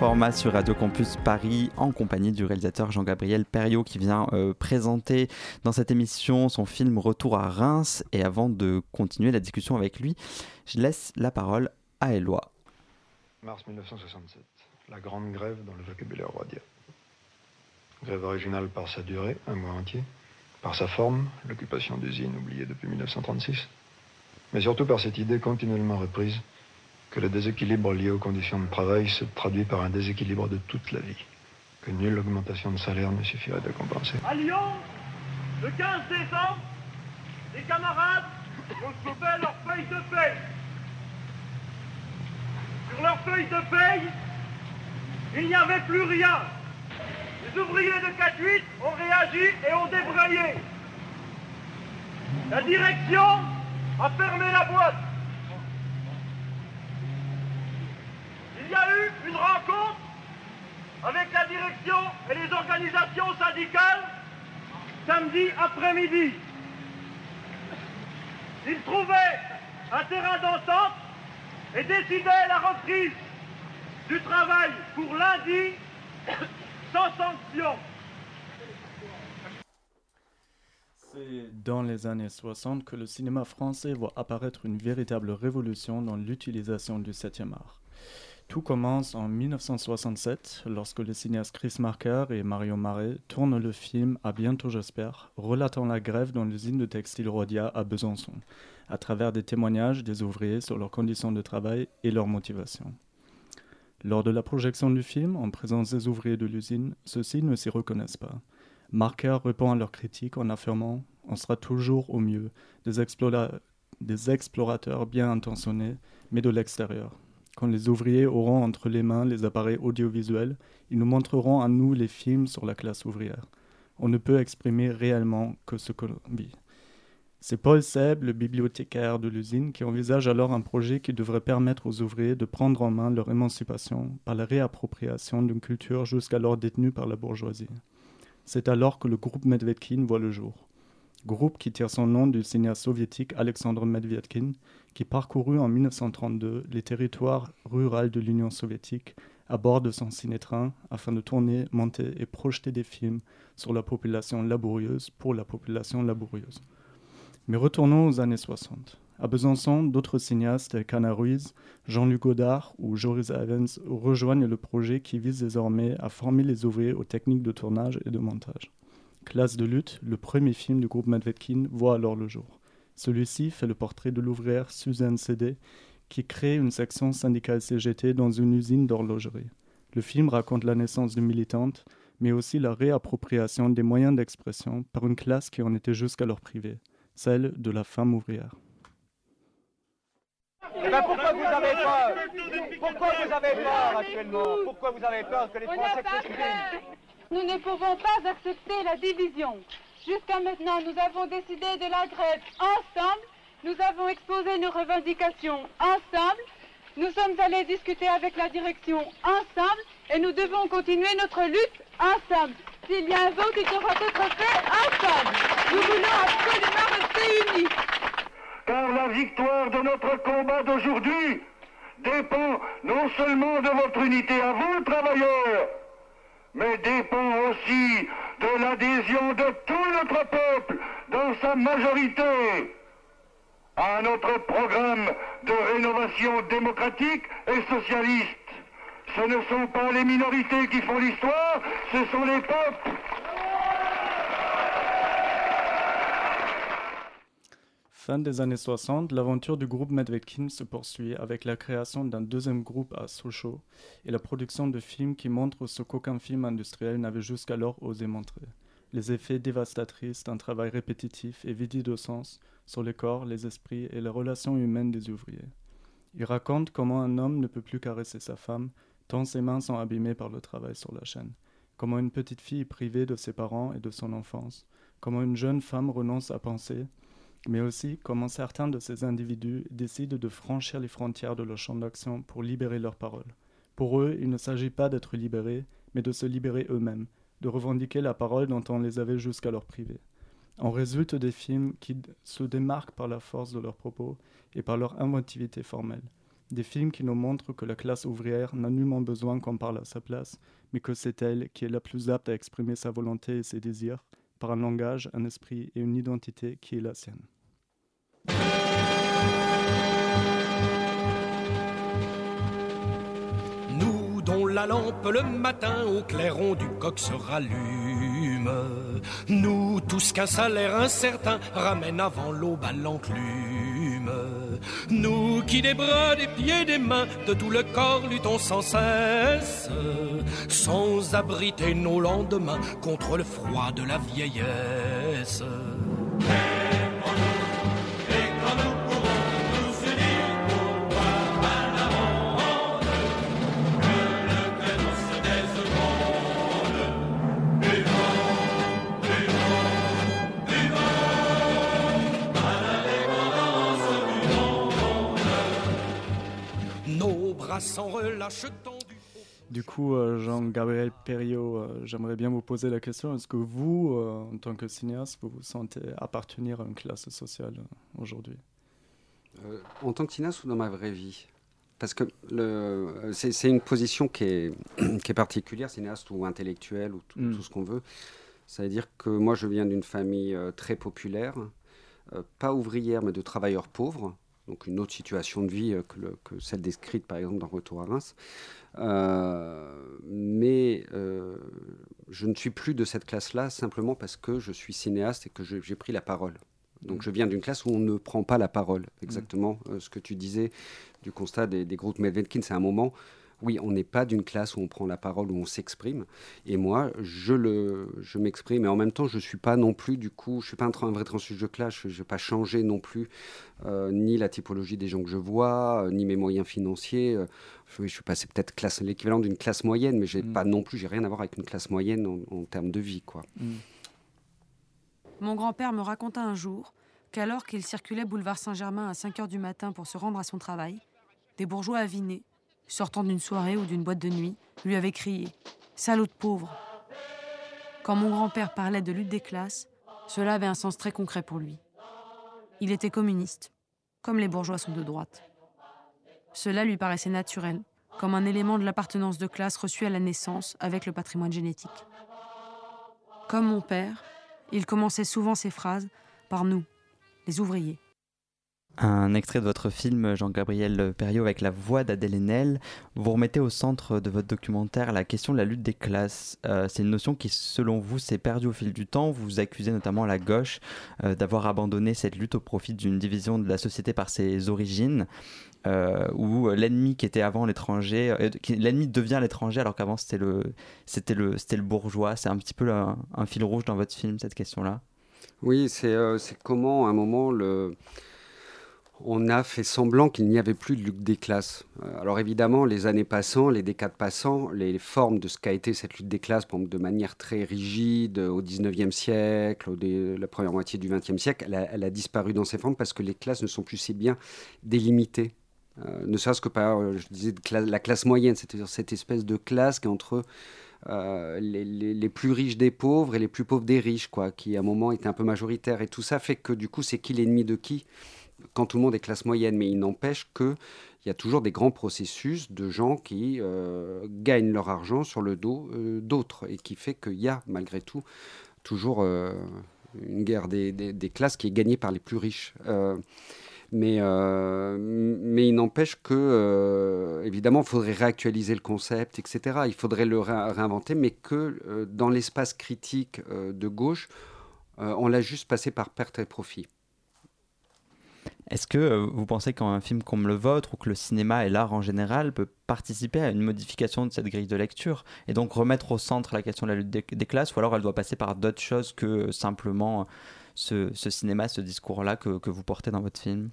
Format sur Radio Campus Paris en compagnie du réalisateur Jean-Gabriel Perriot qui vient euh, présenter dans cette émission son film Retour à Reims. Et avant de continuer la discussion avec lui, je laisse la parole à Eloi. Mars 1967, la grande grève dans le vocabulaire rodien. Grève originale par sa durée, un mois entier, par sa forme, l'occupation d'usines oubliée depuis 1936, mais surtout par cette idée continuellement reprise que le déséquilibre lié aux conditions de travail se traduit par un déséquilibre de toute la vie, que nulle augmentation de salaire ne suffirait de compenser. À Lyon, le 15 décembre, les camarades ont sauvé leur feuille de paye. Sur leur feuille de paye, il n'y avait plus rien. Les ouvriers de 4-8 ont réagi et ont débrayé. La direction a fermé la boîte. Il y a eu une rencontre direction et les organisations syndicales samedi après-midi. Ils trouvaient un terrain d'entente et décidaient la reprise du travail pour lundi sans sanction. C'est dans les années 60 que le cinéma français voit apparaître une véritable révolution dans l'utilisation du 7e art. Tout commence en 1967 lorsque les cinéastes Chris Marker et Mario Marais tournent le film À bientôt j'espère, relatant la grève dans l'usine de textile Rodia à Besançon, à travers des témoignages des ouvriers sur leurs conditions de travail et leur motivation. Lors de la projection du film, en présence des ouvriers de l'usine, ceux-ci ne s'y reconnaissent pas. Marker répond à leurs critiques en affirmant On sera toujours au mieux des, des explorateurs bien intentionnés, mais de l'extérieur. Quand les ouvriers auront entre les mains les appareils audiovisuels, ils nous montreront à nous les films sur la classe ouvrière. On ne peut exprimer réellement que ce que l'on vit. C'est Paul Seb, le bibliothécaire de l'usine, qui envisage alors un projet qui devrait permettre aux ouvriers de prendre en main leur émancipation par la réappropriation d'une culture jusqu'alors détenue par la bourgeoisie. C'est alors que le groupe Medvedkin voit le jour. Groupe qui tire son nom du cinéaste soviétique Alexandre Medvedkin, qui parcourut en 1932 les territoires ruraux de l'Union soviétique à bord de son cinétrain afin de tourner, monter et projeter des films sur la population laborieuse pour la population laborieuse. Mais retournons aux années 60. À Besançon, d'autres cinéastes tels Ruiz, Jean-Luc Godard ou Joris Evans rejoignent le projet qui vise désormais à former les ouvriers aux techniques de tournage et de montage. Classe de lutte, le premier film du groupe Medvedkin, voit alors le jour. Celui-ci fait le portrait de l'ouvrière Suzanne Cédé, qui crée une section syndicale CGT dans une usine d'horlogerie. Le film raconte la naissance d'une militante, mais aussi la réappropriation des moyens d'expression par une classe qui en était jusqu'alors privée celle de la femme ouvrière. Eh ben pourquoi vous avez peur? Pourquoi vous avez peur actuellement? Pourquoi vous avez peur que les Français s'expriment Nous ne pouvons pas accepter la division. Jusqu'à maintenant, nous avons décidé de la grève ensemble. Nous avons exposé nos revendications ensemble. Nous sommes allés discuter avec la direction ensemble et nous devons continuer notre lutte ensemble. S'il y a un vote, il devra être fait ensemble. Nous voulons absolument rester unis. Car la victoire de notre combat d'aujourd'hui dépend non seulement de votre unité à vous, travailleurs, mais dépend aussi de l'adhésion de tout notre peuple dans sa majorité à notre programme de rénovation démocratique et socialiste. Ce ne sont pas les minorités qui font l'histoire, ce sont les peuples. Fin des années 60, l'aventure du groupe Medvedkin se poursuit avec la création d'un deuxième groupe à Sochaux et la production de films qui montrent ce qu'aucun film industriel n'avait jusqu'alors osé montrer. Les effets dévastatrices d'un travail répétitif et vide de sens sur les corps, les esprits et les relations humaines des ouvriers. Il raconte comment un homme ne peut plus caresser sa femme tant ses mains sont abîmées par le travail sur la chaîne, comment une petite fille est privée de ses parents et de son enfance, comment une jeune femme renonce à penser, mais aussi comment certains de ces individus décident de franchir les frontières de leur champ d'action pour libérer leurs paroles. Pour eux, il ne s'agit pas d'être libérés, mais de se libérer eux-mêmes, de revendiquer la parole dont on les avait jusqu'alors privés. En résulte des films qui se démarquent par la force de leurs propos et par leur inventivité formelle. Des films qui nous montrent que la classe ouvrière n'a nullement besoin qu'on parle à sa place, mais que c'est elle qui est la plus apte à exprimer sa volonté et ses désirs par un langage, un esprit et une identité qui est la sienne. Nous dont la lampe le matin au clairon du coq se rallume, nous tous qu'un salaire incertain ramène avant l'aube à l'enclume. Nous qui des bras, des pieds, des mains, de tout le corps luttons sans cesse, sans abriter nos lendemains contre le froid de la vieillesse. Sans relâche tendu. Du coup, Jean-Gabriel Perriot, j'aimerais bien vous poser la question, est-ce que vous, en tant que cinéaste, vous vous sentez appartenir à une classe sociale aujourd'hui? En tant que cinéaste ou dans ma vraie vie? Parce que c'est une position qui est, <coughs> qui est, particulière, cinéaste ou intellectuel ou tout, mm. ce qu'on veut. Ça veut dire que moi, je viens d'une famille euh, très populaire, euh, pas ouvrière, mais de travailleurs pauvres. Donc une autre situation de vie euh, que, que, celle décrite par exemple dans Retour à Reims. mais je ne suis plus de cette classe-là simplement parce que je suis cinéaste et que j'ai pris la parole. Donc mm. je viens d'une classe où on ne prend pas la parole. Exactement ce que tu disais du constat des, des groupes Medvedkin, c'est un moment oui, on n'est pas d'une classe où on prend la parole, où on s'exprime. Et moi, je, le, je m'exprime. Et en même temps, je ne suis pas non plus, du coup, je ne suis pas un, un vrai transfuge de classe. Je n'ai pas changé non plus euh, ni la typologie des gens que je vois, euh, ni mes moyens financiers. Euh, je, suis passé peut-être classe, l'équivalent d'une classe moyenne, mais j'ai mm. pas non plus, j'ai rien à voir avec une classe moyenne en, termes de vie. quoi. Mm. Mon grand-père me raconta un jour qu'alors qu'il circulait boulevard Saint-Germain à 5 h du matin pour se rendre à son travail, des bourgeois avinés, sortant d'une soirée ou d'une boîte de nuit, lui avaient crié Salaud de pauvre Quand mon grand-père parlait de lutte des classes, cela avait un sens très concret pour lui. Il était communiste, comme les bourgeois sont de droite. Cela lui paraissait naturel, comme un élément de l'appartenance de classe reçue à la naissance avec le patrimoine génétique. Comme mon père, il commençait souvent ses phrases par nous, les ouvriers. Un extrait de votre film, Jean-Gabriel Perriot, avec la voix d'Adèle Haenel. Vous remettez au centre de votre documentaire la question de la lutte des classes. Euh, c'est une notion qui, selon vous, s'est perdue au fil du temps. Vous accusez notamment la gauche euh, d'avoir abandonné cette lutte au profit d'une division de la société par ses origines. Euh, où l'ennemi qui était avant l'étranger, l'ennemi devient l'étranger alors qu'avant c'était le, c'était le, c'était le bourgeois. C'est un petit peu un, un, fil rouge dans votre film cette question-là? Oui, c'est, c'est comment à un moment le on a fait semblant qu'il n'y avait plus de lutte des classes. Euh, alors évidemment, les années passant, les décades passant, les formes de ce qu'a été cette lutte des classes, de manière très rigide au 19e siècle, la première moitié du 20e siècle, elle a, disparu dans ces formes parce que les classes ne sont plus si bien délimitées. Euh, ne serait-ce que par, euh, je la classe moyenne, c'est-à-dire cette espèce de classe qui est entre les, les, plus riches des pauvres et les plus pauvres des riches, quoi, qui à un moment était un peu majoritaire. Et tout ça fait que du coup, c'est qui l'ennemi de qui? Quand tout le monde est classe moyenne, mais il n'empêche qu'il y a toujours des grands processus de gens qui euh, gagnent leur argent sur le dos euh, d'autres et qui fait qu'il y a malgré tout toujours euh, une guerre des, classes qui est gagnée par les plus riches. mais, mais il n'empêche que, évidemment, il faudrait réactualiser le concept, etc. Il faudrait le réinventer, mais que dans l'espace critique de gauche, on l'a juste passé par perte et profit. Est-ce que euh, vous pensez qu'un film comme le vôtre ou que le cinéma et l'art en général peut participer à une modification de cette grille de lecture et donc remettre au centre la question de la lutte des, classes ou alors elle doit passer par d'autres choses que simplement ce, cinéma, ce discours-là que, vous portez dans votre film?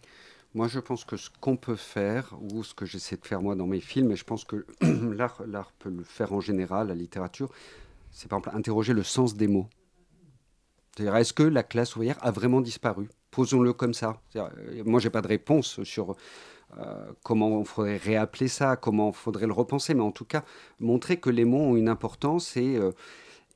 Moi, je pense que ce qu'on peut faire, ou ce que j'essaie de faire moi dans mes films, et je pense que <clears throat> l'art peut le faire en général, la littérature, c'est par exemple interroger le sens des mots. C'est-à-dire, est-ce que la classe ouvrière a vraiment disparu? Posons-le comme ça. Euh, moi, j'ai pas de réponse sur euh, comment on faudrait réappeler ça, comment il faudrait le repenser, mais en tout cas, montrer que les mots ont une importance et, euh,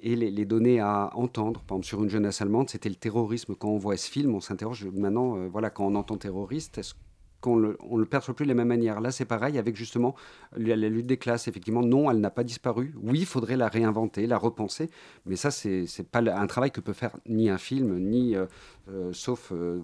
les, donner à entendre. Par exemple, sur une jeunesse allemande, c'était le terrorisme. Quand on voit ce film, on s'interroge maintenant, voilà, quand on entend terroriste, est-ce qu'on le, on le perçoit plus de la même manière. Là, c'est pareil avec justement la, lutte des classes. Effectivement, non, elle n'a pas disparu. Oui, il faudrait la réinventer, la repenser, mais ça, c'est n'est pas un travail que peut faire ni un film, ni euh, euh, sauf, euh,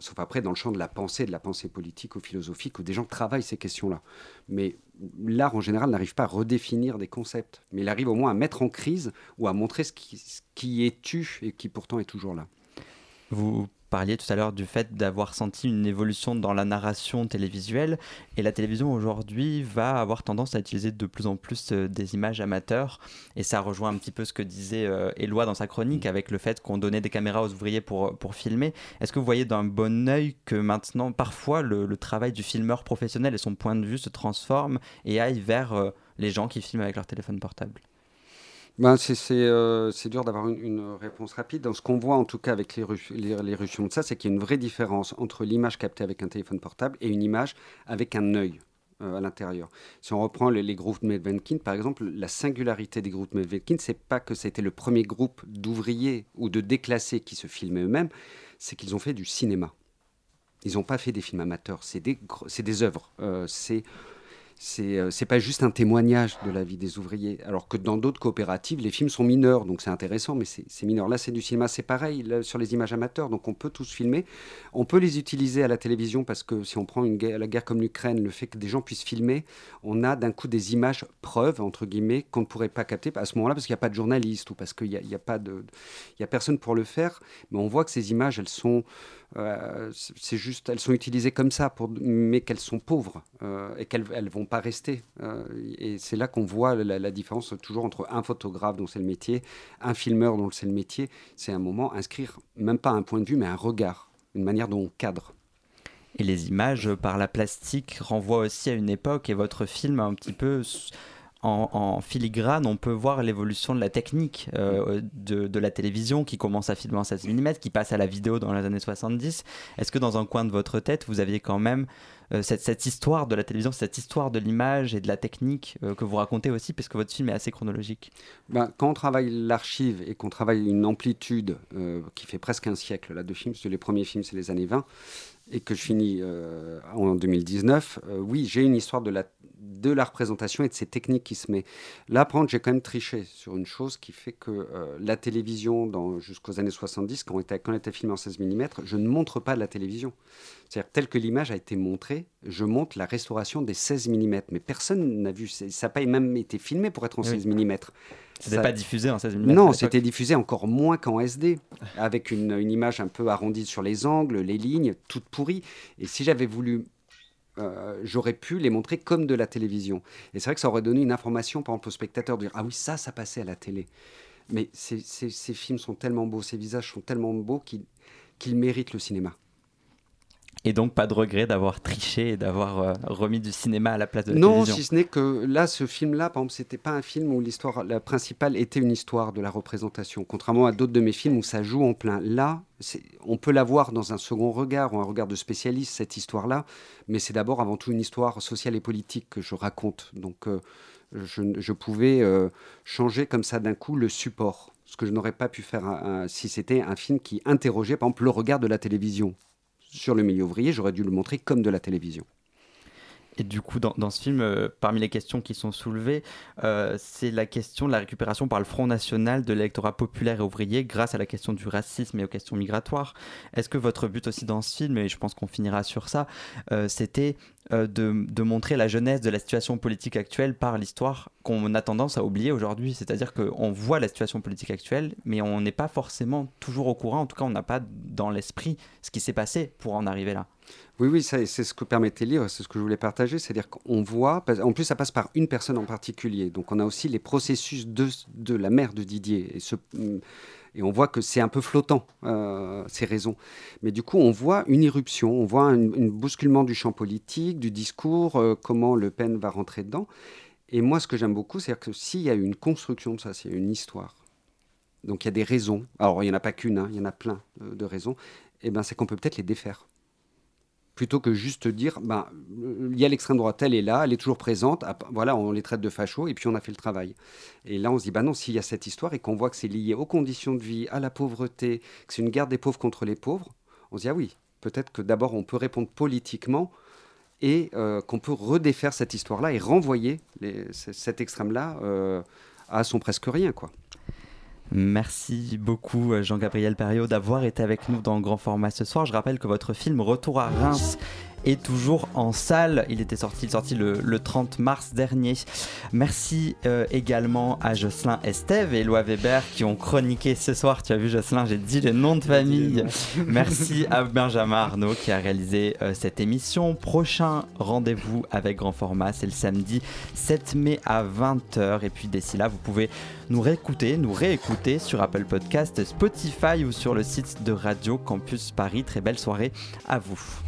sauf après dans le champ de la pensée, de la pensée politique ou philosophique, où des gens travaillent ces questions-là. Mais l'art en général n'arrive pas à redéfinir des concepts, mais il arrive au moins à mettre en crise ou à montrer ce qui, ce qui est tu et qui pourtant est toujours là. Vous parliez tout à l'heure du fait d'avoir senti une évolution dans la narration télévisuelle. Et la télévision aujourd'hui va avoir tendance à utiliser de plus en plus euh, des images amateurs. Et ça rejoint un petit peu ce que disait euh, Éloi dans sa chronique avec le fait qu'on donnait des caméras aux ouvriers pour, pour filmer. Est-ce que vous voyez d'un bon oeil que maintenant, parfois, le, travail du filmeur professionnel et son point de vue se transforme et aille vers euh, les gens qui filment avec leur téléphone portable? Ben, euh, c'est dur d'avoir une, réponse rapide. Dans ce qu'on voit en tout cas avec l'éruption de ça, c'est qu'il y a une vraie différence entre l'image captée avec un téléphone portable et une image avec un œil. à l'intérieur. Si on reprend les, groupes Medvedkin, par exemple, la singularité des groupes Medvedkin, c'est pas que c'était le premier groupe d'ouvriers ou de déclassés qui se filmaient eux-mêmes, c'est qu'ils ont fait du cinéma. Ils n'ont pas fait des films amateurs, c'est des, des œuvres. c'est euh, c'est pas juste un témoignage de la vie des ouvriers. Alors que dans d'autres coopératives, les films sont mineurs, donc c'est intéressant, mais c'est mineur. Là, c'est du cinéma, c'est pareil sur les images amateurs, donc on peut tous filmer. On peut les utiliser à la télévision parce que si on prend la guerre comme l'Ukraine, le fait que des gens puissent filmer, on a d'un coup des images preuves, entre guillemets, qu'on ne pourrait pas capter à ce moment-là parce qu'il n'y a pas de journaliste ou parce qu'il n'y a, a, pas de. A personne pour le faire, mais on voit que ces images, elles sont euh, c'est juste, elles sont utilisées comme ça, pour, mais qu'elles sont pauvres euh, et qu'elles ne vont pas rester. Euh, et c'est là qu'on voit la, différence toujours entre un photographe dont c'est le métier, un filmeur dont c'est le métier. C'est un moment inscrire, même pas un point de vue, mais un regard, une manière dont on cadre. Et les images par la plastique renvoient aussi à une époque et votre film a un petit peu en, filigrane, on peut voir l'évolution de la technique euh, de, la télévision qui commence à filmer en 16 mm, qui passe à la vidéo dans les années 70. Est-ce que dans un coin de votre tête, vous aviez quand même euh, cette, histoire de la télévision, cette histoire de l'image et de la technique euh, que vous racontez aussi, puisque votre film est assez chronologique? Ben, Quand on travaille l'archive et qu'on travaille une amplitude qui fait presque un siècle là, de films, parce que les premiers films, c'est les années 20, et que je finis en 2019, oui, j'ai une histoire de la de la représentation et de ces techniques qui se met. Là, prendre, j'ai quand même triché sur une chose qui fait que euh, la télévision, jusqu'aux années 70, quand on, était, quand on était filmé en 16 mm, je ne montre pas la télévision. C'est-à-dire, telle que l'image a été montrée, je montre la restauration des 16 mm. Mais personne n'a vu, ça n'a pas même été filmé pour être en 16 mm. C'était pas diffusé en 16 mm Non, c'était diffusé encore moins qu'en SD, avec une, une, image un peu arrondie sur les angles, les lignes, toutes pourries. Et si j'avais voulu euh, j'aurais pu les montrer comme de la télévision. Et c'est vrai que ça aurait donné une information, par exemple, au spectateur, de dire Ah oui, ça, ça passait à la télé. Mais ces, films sont tellement beaux, ces visages sont tellement beaux qu'ils méritent le cinéma. Et donc pas de regret d'avoir triché et d'avoir euh, remis du cinéma à la place de la télévision. Non, si ce n'est que là, ce film-là, par exemple, c'était pas un film où l'histoire la principale était une histoire de la représentation, contrairement à d'autres de mes films où ça joue en plein. Là, on peut la voir dans un second regard ou un regard de spécialiste cette histoire-là, mais c'est d'abord avant tout une histoire sociale et politique que je raconte. Donc euh, je, pouvais euh, changer comme ça d'un coup le support ce que je n'aurais pas pu faire si c'était un film qui interrogeait, par exemple, le regard de la télévision sur le milieu ouvrier, j'aurais dû le montrer comme de la télévision. Et du coup, dans, ce film, euh, parmi les questions qui sont soulevées, euh, c'est la question de la récupération par le Front National de l'électorat populaire et ouvrier grâce à la question du racisme et aux questions migratoires. Est-ce que votre but aussi dans ce film, et je pense qu'on finira sur ça, euh, c'était de, de, montrer la jeunesse de la situation politique actuelle par l'histoire qu'on a tendance à oublier aujourd'hui? C'est-à-dire qu'on voit la situation politique actuelle, mais on n'est pas forcément toujours au courant, en tout cas on n'a pas dans l'esprit ce qui s'est passé pour en arriver là. Oui, oui, c'est ce que permettait le livre, c'est ce que je voulais partager, c'est-à-dire qu'on voit, en plus ça passe par une personne en particulier, donc on a aussi les processus de, de la mère de Didier, et, on voit que c'est un peu flottant, euh, ces raisons. Mais du coup, on voit une irruption, on voit un, bousculement du champ politique, du discours, euh, comment Le Pen va rentrer dedans. Et moi, ce que j'aime beaucoup, c'est que s'il y a une construction de ça, s'il y a une histoire, donc il y a des raisons, alors il n'y en a pas qu'une, hein, il y en a plein euh, de raisons, et eh ben c'est qu'on peut peut-être les défaire plutôt que juste dire, ben, il y a l'extrême droite, elle est là, elle est toujours présente, voilà, on les traite de fachos, et puis on a fait le travail. Et là, on se dit, ben non, s'il y a cette histoire et qu'on voit que c'est lié aux conditions de vie, à la pauvreté, que c'est une guerre des pauvres contre les pauvres, on se dit, ah oui, peut-être que d'abord on peut répondre politiquement et euh, qu'on peut redéfaire cette histoire-là et renvoyer cet extrême-là euh, à son presque rien, quoi. Merci beaucoup euh, Jean-Gabriel Perriot d'avoir été avec nous dans le grand format ce soir. Je rappelle que votre film Retour à Reims est toujours en salle. Il était sorti, sorti le, 30 mars dernier. Merci euh, également à Jocelyn Estève et Eloi Weber qui ont chroniqué ce soir. Tu as vu Jocelyn, j'ai dit le nom de famille. <laughs> Merci à Benjamin Arnaud qui a réalisé euh, cette émission. Prochain rendez-vous avec grand format, c'est le samedi 7 mai à 20h. Et puis d'ici là, vous pouvez nous réécouter, nous réécouter sur Apple Podcast, Spotify ou sur le site de Radio Campus Paris. Très belle soirée à vous.